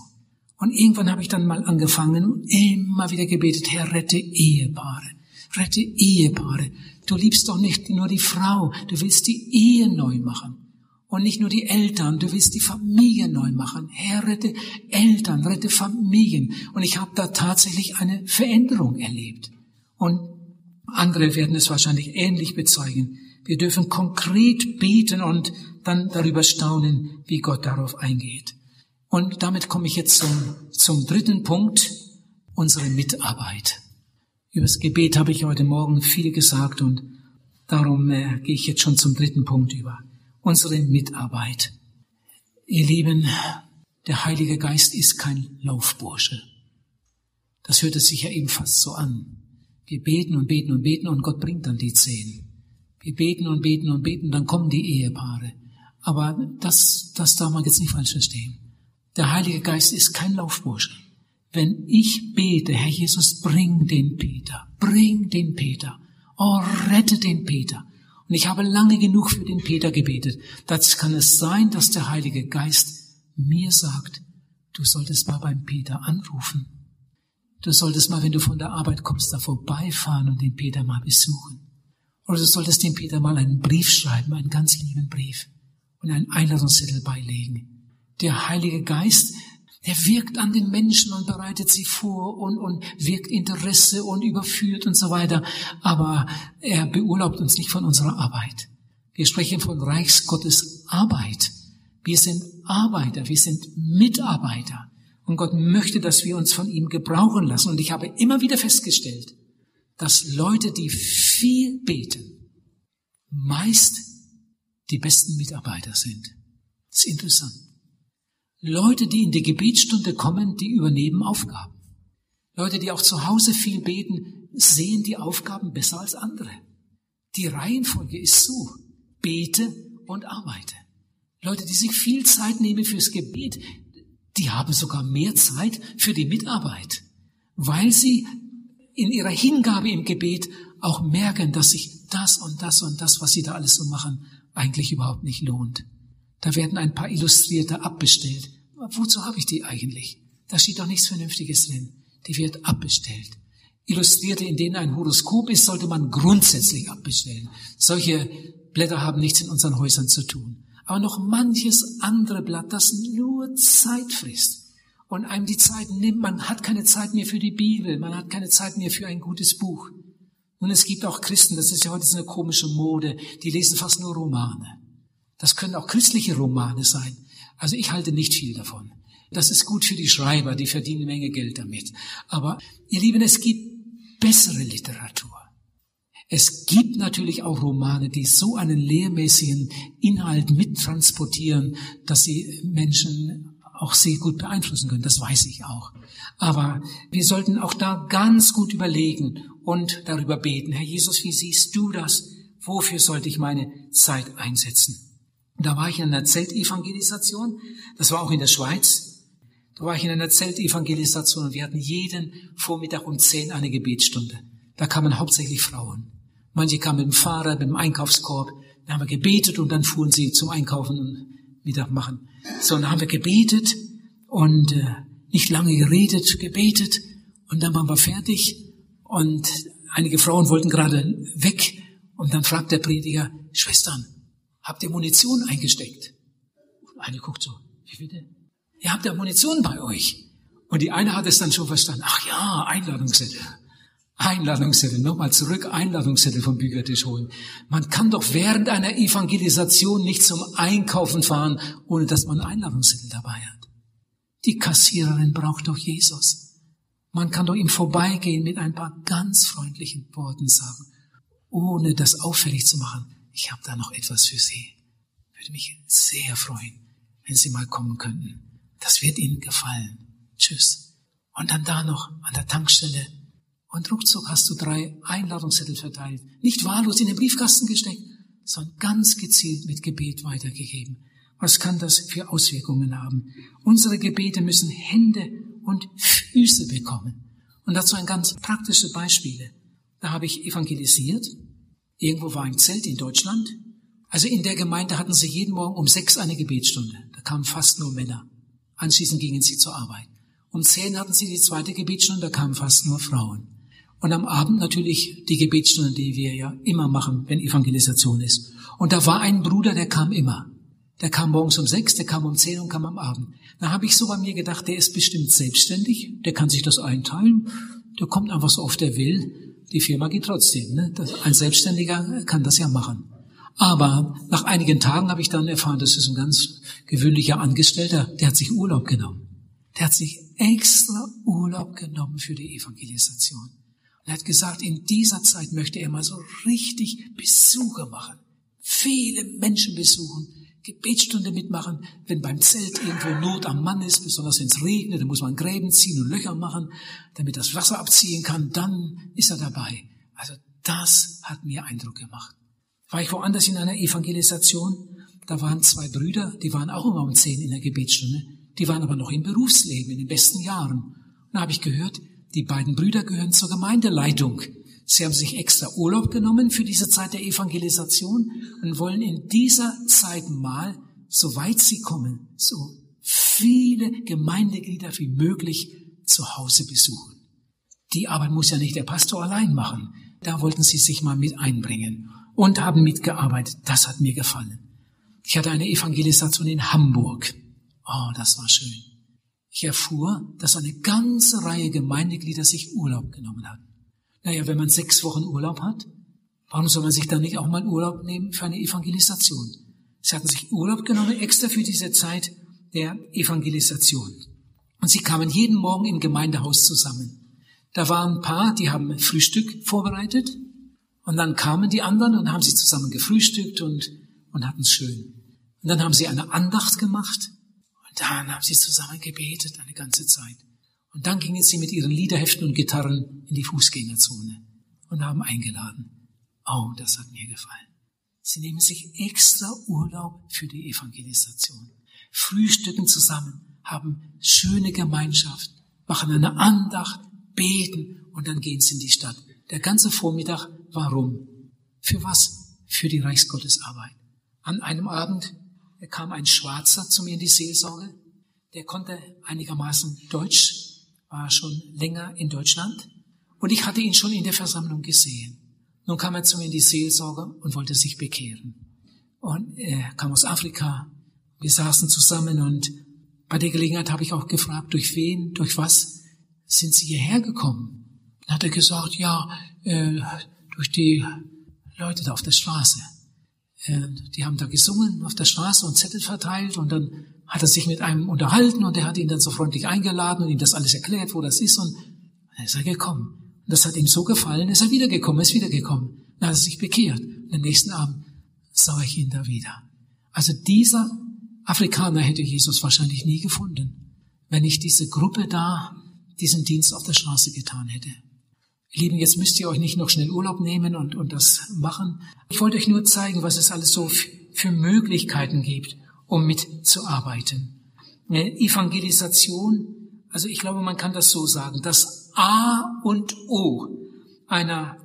Und irgendwann habe ich dann mal angefangen und immer wieder gebetet, Herr, rette Ehepaare. Rette Ehepaare. Du liebst doch nicht nur die Frau, du willst die Ehe neu machen. Und nicht nur die Eltern, du willst die Familie neu machen. Herr, rette Eltern, rette Familien. Und ich habe da tatsächlich eine Veränderung erlebt. Und andere werden es wahrscheinlich ähnlich bezeugen. Wir dürfen konkret beten und dann darüber staunen, wie Gott darauf eingeht. Und damit komme ich jetzt zum, zum dritten Punkt, unsere Mitarbeit. Über das Gebet habe ich heute Morgen viel gesagt und darum äh, gehe ich jetzt schon zum dritten Punkt über. Unsere Mitarbeit. Ihr Lieben, der Heilige Geist ist kein Laufbursche. Das hört es sich ja eben fast so an. Wir beten und beten und beten und Gott bringt dann die zehn. Wir beten und beten und beten, dann kommen die Ehepaare. Aber das, das darf man jetzt nicht falsch verstehen. Der Heilige Geist ist kein Laufbursche. Wenn ich bete, Herr Jesus, bring den Peter, bring den Peter, oh, rette den Peter. Und ich habe lange genug für den Peter gebetet. Das kann es sein, dass der Heilige Geist mir sagt, du solltest mal beim Peter anrufen. Du solltest mal, wenn du von der Arbeit kommst, da vorbeifahren und den Peter mal besuchen. Oder du solltest dem Peter mal einen Brief schreiben, einen ganz lieben Brief und einen Einladungszettel beilegen. Der Heilige Geist, der wirkt an den Menschen und bereitet sie vor und, und wirkt Interesse und überführt und so weiter. Aber er beurlaubt uns nicht von unserer Arbeit. Wir sprechen von Reichsgottes Arbeit. Wir sind Arbeiter, wir sind Mitarbeiter. Und Gott möchte, dass wir uns von ihm gebrauchen lassen. Und ich habe immer wieder festgestellt, dass Leute, die viel beten, meist die besten Mitarbeiter sind. Das ist interessant. Leute, die in die Gebetsstunde kommen, die übernehmen Aufgaben. Leute, die auch zu Hause viel beten, sehen die Aufgaben besser als andere. Die Reihenfolge ist so. Bete und arbeite. Leute, die sich viel Zeit nehmen fürs Gebet, die haben sogar mehr Zeit für die Mitarbeit, weil sie in ihrer Hingabe im Gebet auch merken, dass sich das und das und das, was sie da alles so machen, eigentlich überhaupt nicht lohnt. Da werden ein paar Illustrierte abbestellt. Wozu habe ich die eigentlich? Da steht doch nichts Vernünftiges drin. Die wird abbestellt. Illustrierte, in denen ein Horoskop ist, sollte man grundsätzlich abbestellen. Solche Blätter haben nichts in unseren Häusern zu tun. Aber noch manches andere Blatt, das nur Zeit frisst und einem die Zeit nimmt. Man hat keine Zeit mehr für die Bibel, man hat keine Zeit mehr für ein gutes Buch. Und es gibt auch Christen, das ist ja heute so eine komische Mode, die lesen fast nur Romane. Das können auch christliche Romane sein. Also ich halte nicht viel davon. Das ist gut für die Schreiber, die verdienen eine Menge Geld damit. Aber ihr Lieben, es gibt bessere Literatur. Es gibt natürlich auch Romane, die so einen lehrmäßigen Inhalt mittransportieren, dass sie Menschen auch sehr gut beeinflussen können. Das weiß ich auch. Aber wir sollten auch da ganz gut überlegen und darüber beten. Herr Jesus, wie siehst du das? Wofür sollte ich meine Zeit einsetzen? Da war ich in einer Zeltevangelisation. Das war auch in der Schweiz. Da war ich in einer Zeltevangelisation und wir hatten jeden Vormittag um zehn eine Gebetsstunde. Da kamen hauptsächlich Frauen. Manche kamen mit dem Fahrrad, mit dem Einkaufskorb. Da haben wir gebetet und dann fuhren sie zum Einkaufen und Mittag machen. So, dann haben wir gebetet und äh, nicht lange geredet, gebetet und dann waren wir fertig und einige Frauen wollten gerade weg und dann fragt der Prediger, Schwestern, habt ihr Munition eingesteckt? eine guckt so, wie bitte? Ihr habt ja Munition bei euch. Und die eine hat es dann schon verstanden. Ach ja, Einladungszettel. Einladungszettel, nochmal zurück, Einladungszettel vom Büchertisch holen. Man kann doch während einer Evangelisation nicht zum Einkaufen fahren, ohne dass man Einladungszettel dabei hat. Die Kassiererin braucht doch Jesus. Man kann doch ihm vorbeigehen mit ein paar ganz freundlichen Worten sagen, ohne das auffällig zu machen. Ich habe da noch etwas für Sie. Würde mich sehr freuen, wenn Sie mal kommen könnten. Das wird Ihnen gefallen. Tschüss. Und dann da noch an der Tankstelle und ruckzuck hast du drei Einladungszettel verteilt. Nicht wahllos in den Briefkasten gesteckt, sondern ganz gezielt mit Gebet weitergegeben. Was kann das für Auswirkungen haben? Unsere Gebete müssen Hände und Füße bekommen. Und dazu ein ganz praktische Beispiele. Da habe ich evangelisiert. Irgendwo war ein Zelt in Deutschland. Also in der Gemeinde hatten sie jeden Morgen um sechs eine Gebetsstunde. Da kamen fast nur Männer. Anschließend gingen sie zur Arbeit. Um zehn hatten sie die zweite Gebetsstunde, da kamen fast nur Frauen. Und am Abend natürlich die Gebetsstunde, die wir ja immer machen, wenn Evangelisation ist. Und da war ein Bruder, der kam immer. Der kam morgens um sechs, der kam um zehn und kam am Abend. Da habe ich so bei mir gedacht, der ist bestimmt selbstständig, der kann sich das einteilen, der kommt einfach so oft er will. Die Firma geht trotzdem. Ne? ein Selbstständiger kann das ja machen. Aber nach einigen Tagen habe ich dann erfahren, das ist ein ganz gewöhnlicher Angestellter, der hat sich Urlaub genommen. Der hat sich extra Urlaub genommen für die Evangelisation. Er hat gesagt, in dieser Zeit möchte er mal so richtig Besuche machen. Viele Menschen besuchen, Gebetsstunde mitmachen, wenn beim Zelt irgendwo Not am Mann ist, besonders wenn es regnet, dann muss man Gräben ziehen und Löcher machen, damit das Wasser abziehen kann, dann ist er dabei. Also das hat mir Eindruck gemacht. War ich woanders in einer Evangelisation, da waren zwei Brüder, die waren auch immer um zehn in der Gebetsstunde, die waren aber noch im Berufsleben, in den besten Jahren. Und da habe ich gehört, die beiden Brüder gehören zur Gemeindeleitung. Sie haben sich extra Urlaub genommen für diese Zeit der Evangelisation und wollen in dieser Zeit mal, soweit sie kommen, so viele Gemeindeglieder wie möglich zu Hause besuchen. Die Arbeit muss ja nicht der Pastor allein machen. Da wollten sie sich mal mit einbringen und haben mitgearbeitet. Das hat mir gefallen. Ich hatte eine Evangelisation in Hamburg. Oh, das war schön. Ich erfuhr, dass eine ganze Reihe Gemeindeglieder sich Urlaub genommen hatten. Naja, wenn man sechs Wochen Urlaub hat, warum soll man sich dann nicht auch mal Urlaub nehmen für eine Evangelisation? Sie hatten sich Urlaub genommen extra für diese Zeit der Evangelisation. Und sie kamen jeden Morgen im Gemeindehaus zusammen. Da waren ein paar, die haben Frühstück vorbereitet. Und dann kamen die anderen und haben sie zusammen gefrühstückt und, und hatten es schön. Und dann haben sie eine Andacht gemacht. Und dann haben sie zusammen gebetet eine ganze Zeit. Und dann gingen sie mit ihren Liederheften und Gitarren in die Fußgängerzone und haben eingeladen. Oh, das hat mir gefallen. Sie nehmen sich extra Urlaub für die Evangelisation, frühstücken zusammen, haben schöne Gemeinschaft, machen eine Andacht, beten und dann gehen sie in die Stadt. Der ganze Vormittag, warum? Für was? Für die Reichsgottesarbeit. An einem Abend kam ein Schwarzer zu mir in die Seelsorge, der konnte einigermaßen Deutsch, war schon länger in Deutschland und ich hatte ihn schon in der Versammlung gesehen. Nun kam er zu mir in die Seelsorge und wollte sich bekehren. Und er kam aus Afrika. Wir saßen zusammen und bei der Gelegenheit habe ich auch gefragt, durch wen, durch was sind Sie hierher gekommen? Dann hat er gesagt, ja, äh, durch die Leute da auf der Straße. Äh, die haben da gesungen auf der Straße und Zettel verteilt und dann hat er sich mit einem unterhalten und er hat ihn dann so freundlich eingeladen und ihm das alles erklärt, wo das ist und dann ist er gekommen. Und das hat ihm so gefallen, ist er wiedergekommen, ist wiedergekommen. Dann hat er sich bekehrt. Und am nächsten Abend sah ich ihn da wieder. Also dieser Afrikaner hätte Jesus wahrscheinlich nie gefunden, wenn nicht diese Gruppe da diesen Dienst auf der Straße getan hätte. Lieben, jetzt müsst ihr euch nicht noch schnell Urlaub nehmen und, und das machen. Ich wollte euch nur zeigen, was es alles so für Möglichkeiten gibt, um mitzuarbeiten. Evangelisation, also ich glaube, man kann das so sagen, das A und O einer,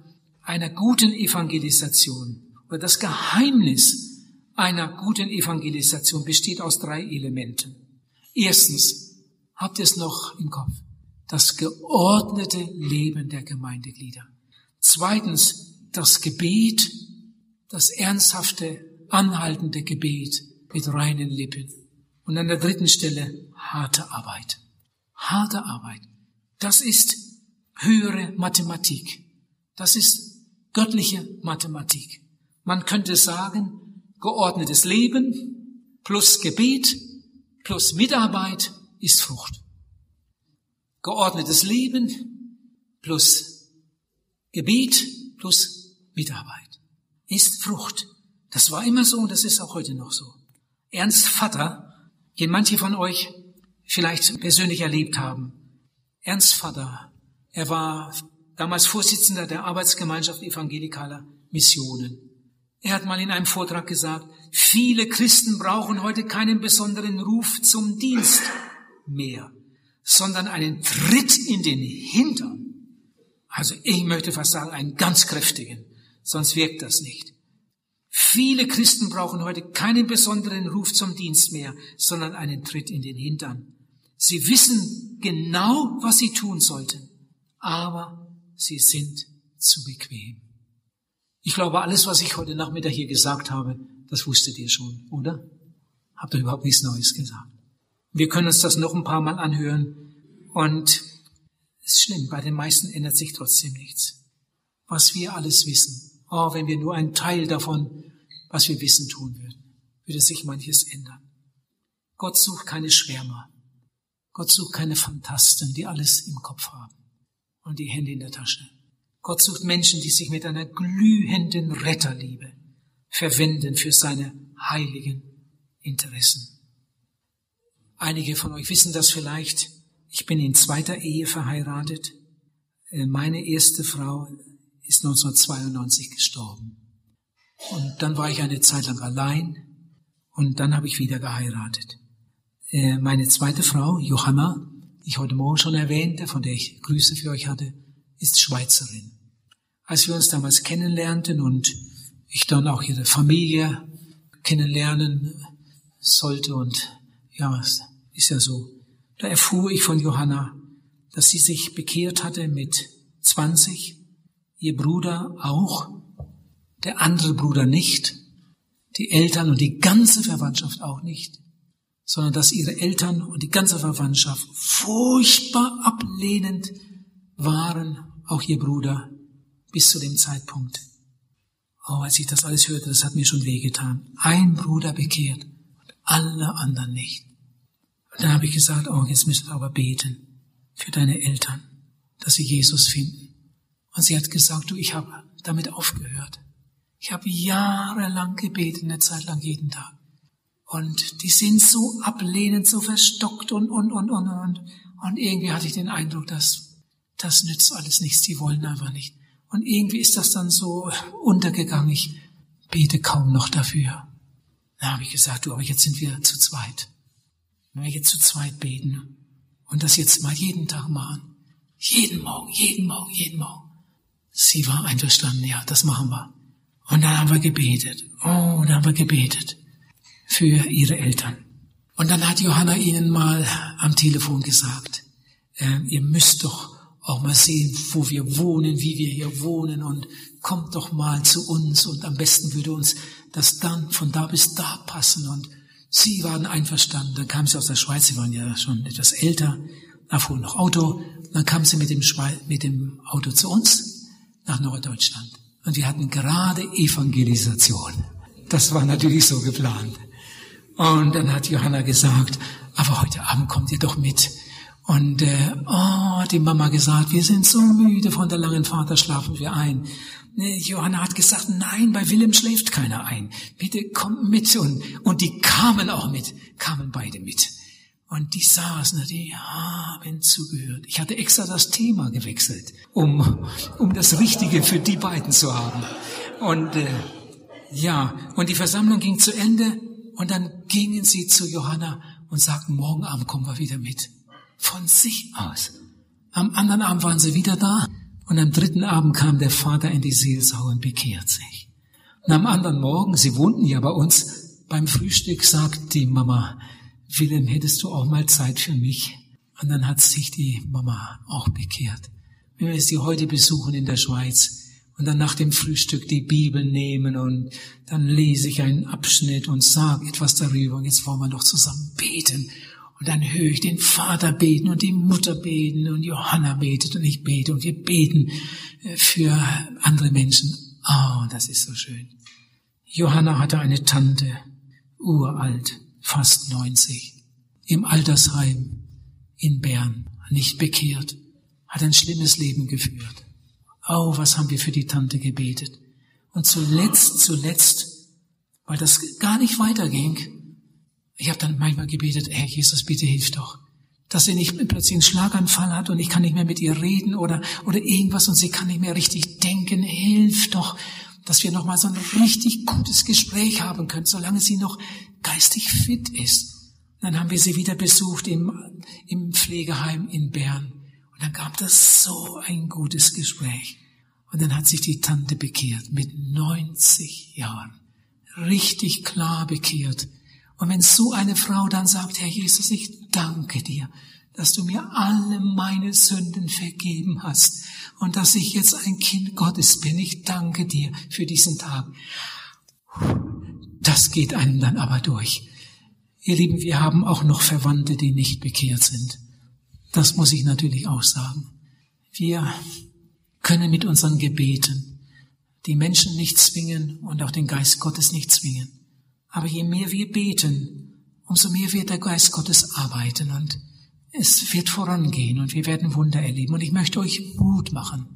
einer guten Evangelisation oder das Geheimnis einer guten Evangelisation besteht aus drei Elementen. Erstens, habt ihr es noch im Kopf? Das geordnete Leben der Gemeindeglieder. Zweitens, das Gebet, das ernsthafte, anhaltende Gebet mit reinen Lippen. Und an der dritten Stelle harte Arbeit. Harte Arbeit. Das ist höhere Mathematik. Das ist göttliche Mathematik. Man könnte sagen, geordnetes Leben plus Gebet plus Mitarbeit ist Frucht. Geordnetes Leben plus Gebet plus Mitarbeit ist Frucht. Das war immer so und das ist auch heute noch so. Ernst Vater, den manche von euch vielleicht persönlich erlebt haben. Ernst Vater, er war damals Vorsitzender der Arbeitsgemeinschaft evangelikaler Missionen. Er hat mal in einem Vortrag gesagt, viele Christen brauchen heute keinen besonderen Ruf zum Dienst mehr, sondern einen Tritt in den Hintern. Also ich möchte fast sagen, einen ganz kräftigen, sonst wirkt das nicht. Viele Christen brauchen heute keinen besonderen Ruf zum Dienst mehr, sondern einen Tritt in den Hintern. Sie wissen genau, was sie tun sollten, aber sie sind zu bequem. Ich glaube, alles, was ich heute Nachmittag hier gesagt habe, das wusstet ihr schon, oder? Habt ihr überhaupt nichts Neues gesagt? Wir können uns das noch ein paar Mal anhören und es ist schlimm, bei den meisten ändert sich trotzdem nichts. Was wir alles wissen, oh, wenn wir nur einen Teil davon, was wir wissen, tun würden, würde sich manches ändern. Gott sucht keine Schwärmer. Gott sucht keine Fantasten, die alles im Kopf haben und die Hände in der Tasche. Gott sucht Menschen, die sich mit einer glühenden Retterliebe verwenden für seine heiligen Interessen. Einige von euch wissen das vielleicht. Ich bin in zweiter Ehe verheiratet. Äh, meine erste Frau ist 1992 gestorben. Und dann war ich eine Zeit lang allein und dann habe ich wieder geheiratet. Äh, meine zweite Frau, Johanna, die ich heute Morgen schon erwähnte, von der ich Grüße für euch hatte, ist Schweizerin als wir uns damals kennenlernten und ich dann auch ihre Familie kennenlernen sollte und ja, ist ja so. Da erfuhr ich von Johanna, dass sie sich bekehrt hatte mit 20, ihr Bruder auch, der andere Bruder nicht, die Eltern und die ganze Verwandtschaft auch nicht, sondern dass ihre Eltern und die ganze Verwandtschaft furchtbar ablehnend waren, auch ihr Bruder bis zu dem Zeitpunkt. Oh, als ich das alles hörte, das hat mir schon wehgetan. Ein Bruder bekehrt und alle anderen nicht. Und dann habe ich gesagt, oh, jetzt müssen wir aber beten für deine Eltern, dass sie Jesus finden. Und sie hat gesagt, du, ich habe damit aufgehört. Ich habe jahrelang gebetet, eine Zeit lang jeden Tag. Und die sind so ablehnend, so verstockt und, und, und, und, und. Und irgendwie hatte ich den Eindruck, dass das nützt alles nichts, die wollen einfach nicht. Und irgendwie ist das dann so untergegangen. Ich bete kaum noch dafür. Da habe ich gesagt, du, aber jetzt sind wir zu zweit. Wenn wir jetzt zu zweit beten und das jetzt mal jeden Tag machen, jeden Morgen, jeden Morgen, jeden Morgen. Sie war einverstanden, ja, das machen wir. Und dann haben wir gebetet. Oh, dann haben wir gebetet für ihre Eltern. Und dann hat Johanna ihnen mal am Telefon gesagt, äh, ihr müsst doch auch mal sehen, wo wir wohnen, wie wir hier wohnen und kommt doch mal zu uns und am besten würde uns das dann von da bis da passen und sie waren einverstanden. Dann kam sie aus der Schweiz, sie waren ja schon etwas älter, da fuhr noch Auto, dann kam sie mit dem, Schweiz, mit dem Auto zu uns nach Norddeutschland und wir hatten gerade Evangelisation. Das war natürlich so geplant. Und dann hat Johanna gesagt, aber heute Abend kommt ihr doch mit. Und äh, oh, hat die Mama gesagt, wir sind so müde von der langen Fahrt, da schlafen wir ein. Johanna hat gesagt, nein, bei Willem schläft keiner ein. Bitte kommt mit. Und, und die kamen auch mit, kamen beide mit. Und die saßen, die haben zugehört. Ich hatte extra das Thema gewechselt, um, um das Richtige für die beiden zu haben. Und äh, ja, und die Versammlung ging zu Ende und dann gingen sie zu Johanna und sagten, morgen Abend kommen wir wieder mit. Von sich aus. Am anderen Abend waren sie wieder da und am dritten Abend kam der Vater in die Seelsorge und bekehrt sich. Und am anderen Morgen, sie wohnten ja bei uns, beim Frühstück sagt die Mama, Willem, hättest du auch mal Zeit für mich? Und dann hat sich die Mama auch bekehrt. Wenn wir sie heute besuchen in der Schweiz und dann nach dem Frühstück die Bibel nehmen und dann lese ich einen Abschnitt und sage etwas darüber. Und jetzt wollen wir doch zusammen beten. Und dann höre ich den Vater beten und die Mutter beten und Johanna betet und ich bete und wir beten äh, für andere Menschen. Oh, das ist so schön. Johanna hatte eine Tante, uralt, fast 90, im Altersheim in Bern, nicht bekehrt, hat ein schlimmes Leben geführt. Oh, was haben wir für die Tante gebetet. Und zuletzt, zuletzt, weil das gar nicht weiterging, ich habe dann manchmal gebetet, Herr Jesus, bitte hilf doch. Dass sie nicht plötzlich einen Schlaganfall hat und ich kann nicht mehr mit ihr reden oder, oder irgendwas und sie kann nicht mehr richtig denken. Hilf doch, dass wir nochmal so ein richtig gutes Gespräch haben können, solange sie noch geistig fit ist. Dann haben wir sie wieder besucht im, im Pflegeheim in Bern. Und dann gab das so ein gutes Gespräch. Und dann hat sich die Tante bekehrt mit 90 Jahren. Richtig klar bekehrt. Und wenn so eine Frau dann sagt, Herr Jesus, ich danke dir, dass du mir alle meine Sünden vergeben hast und dass ich jetzt ein Kind Gottes bin. Ich danke dir für diesen Tag. Das geht einem dann aber durch. Ihr Lieben, wir haben auch noch Verwandte, die nicht bekehrt sind. Das muss ich natürlich auch sagen. Wir können mit unseren Gebeten die Menschen nicht zwingen und auch den Geist Gottes nicht zwingen. Aber je mehr wir beten, umso mehr wird der Geist Gottes arbeiten und es wird vorangehen und wir werden Wunder erleben. Und ich möchte euch Mut machen.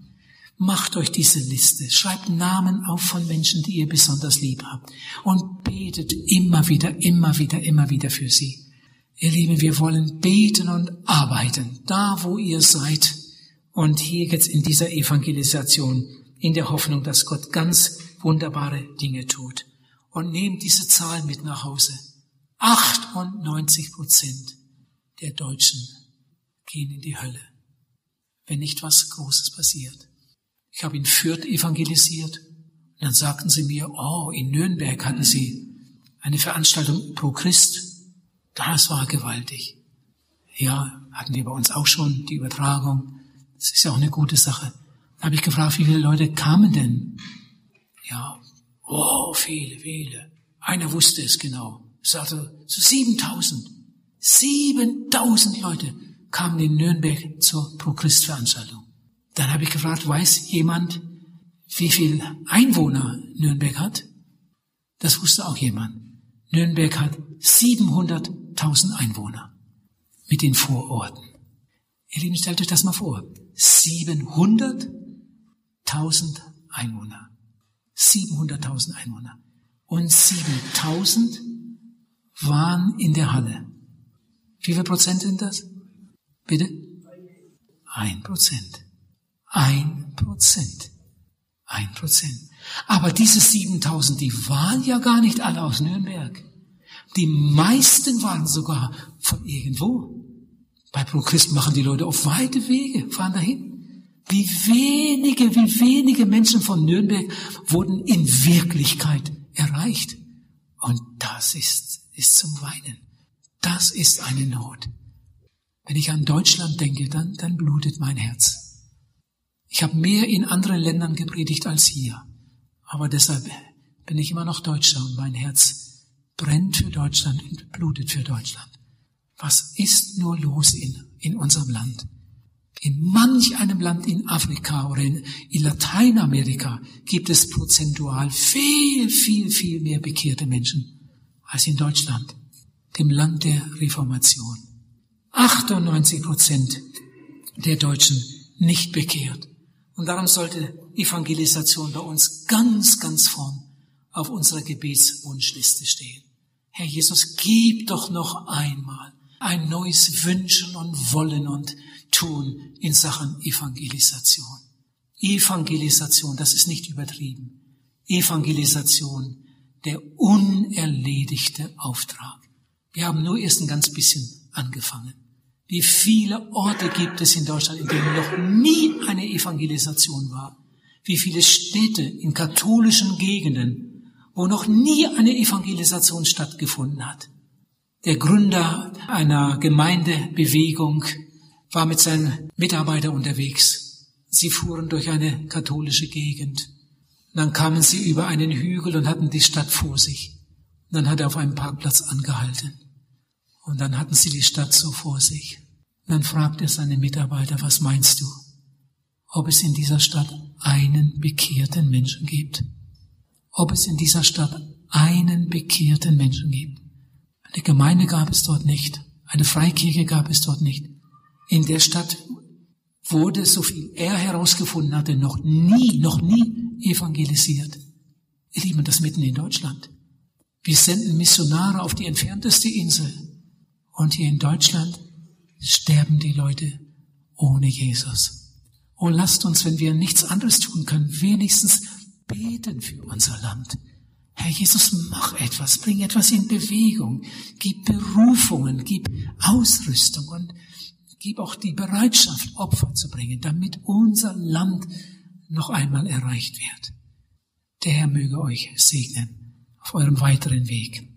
Macht euch diese Liste. Schreibt Namen auf von Menschen, die ihr besonders lieb habt. Und betet immer wieder, immer wieder, immer wieder für sie. Ihr Lieben, wir wollen beten und arbeiten, da wo ihr seid. Und hier jetzt in dieser Evangelisation, in der Hoffnung, dass Gott ganz wunderbare Dinge tut und nehmt diese Zahl mit nach Hause. 98 Prozent der Deutschen gehen in die Hölle, wenn nicht was Großes passiert. Ich habe in Fürth evangelisiert und dann sagten sie mir, oh, in Nürnberg hatten sie eine Veranstaltung pro Christ. Das war gewaltig. Ja, hatten wir bei uns auch schon die Übertragung. Das ist ja auch eine gute Sache. Da habe ich gefragt, wie viele Leute kamen denn? Ja, Oh, viele, viele. Einer wusste es genau. Sagte, so 7000. 7000 Leute kamen in Nürnberg zur Pro-Christ-Veranstaltung. Dann habe ich gefragt, weiß jemand, wie viel Einwohner Nürnberg hat? Das wusste auch jemand. Nürnberg hat 700.000 Einwohner mit den Vororten. Ihr Lieben, stellt euch das mal vor. 700.000 Einwohner. 700.000 Einwohner. Und 7.000 waren in der Halle. Wie viel Prozent sind das? Bitte? Ein Prozent. Ein Prozent. Ein Prozent. Aber diese 7000, die waren ja gar nicht alle aus Nürnberg. Die meisten waren sogar von irgendwo. Bei ProChrist machen die Leute auf weite Wege, fahren dahin. Wie wenige, wie wenige Menschen von Nürnberg wurden in Wirklichkeit erreicht. Und das ist, ist zum Weinen. Das ist eine Not. Wenn ich an Deutschland denke, dann, dann blutet mein Herz. Ich habe mehr in anderen Ländern gepredigt als hier. Aber deshalb bin ich immer noch Deutscher und mein Herz brennt für Deutschland und blutet für Deutschland. Was ist nur los in, in unserem Land? In manch einem Land in Afrika oder in, in Lateinamerika gibt es prozentual viel, viel, viel mehr bekehrte Menschen als in Deutschland, dem Land der Reformation. 98 Prozent der Deutschen nicht bekehrt. Und darum sollte Evangelisation bei uns ganz, ganz vorn auf unserer Gebetswunschliste stehen. Herr Jesus, gib doch noch einmal ein neues Wünschen und Wollen und Tun in Sachen Evangelisation. Evangelisation, das ist nicht übertrieben. Evangelisation, der unerledigte Auftrag. Wir haben nur erst ein ganz bisschen angefangen. Wie viele Orte gibt es in Deutschland, in denen noch nie eine Evangelisation war? Wie viele Städte in katholischen Gegenden, wo noch nie eine Evangelisation stattgefunden hat? Der Gründer einer Gemeindebewegung war mit seinen Mitarbeitern unterwegs. Sie fuhren durch eine katholische Gegend. Dann kamen sie über einen Hügel und hatten die Stadt vor sich. Dann hat er auf einem Parkplatz angehalten. Und dann hatten sie die Stadt so vor sich. Und dann fragt er seine Mitarbeiter, was meinst du, ob es in dieser Stadt einen bekehrten Menschen gibt? Ob es in dieser Stadt einen bekehrten Menschen gibt? Eine Gemeinde gab es dort nicht. Eine Freikirche gab es dort nicht. In der Stadt wurde, so viel er herausgefunden hatte, noch nie, noch nie evangelisiert. Ihr Lieben, das mitten in Deutschland. Wir senden Missionare auf die entfernteste Insel. Und hier in Deutschland sterben die Leute ohne Jesus. Und lasst uns, wenn wir nichts anderes tun können, wenigstens beten für unser Land. Herr Jesus, mach etwas, bring etwas in Bewegung, gib Berufungen, gib Ausrüstung und gib auch die Bereitschaft, Opfer zu bringen, damit unser Land noch einmal erreicht wird. Der Herr möge euch segnen auf eurem weiteren Weg.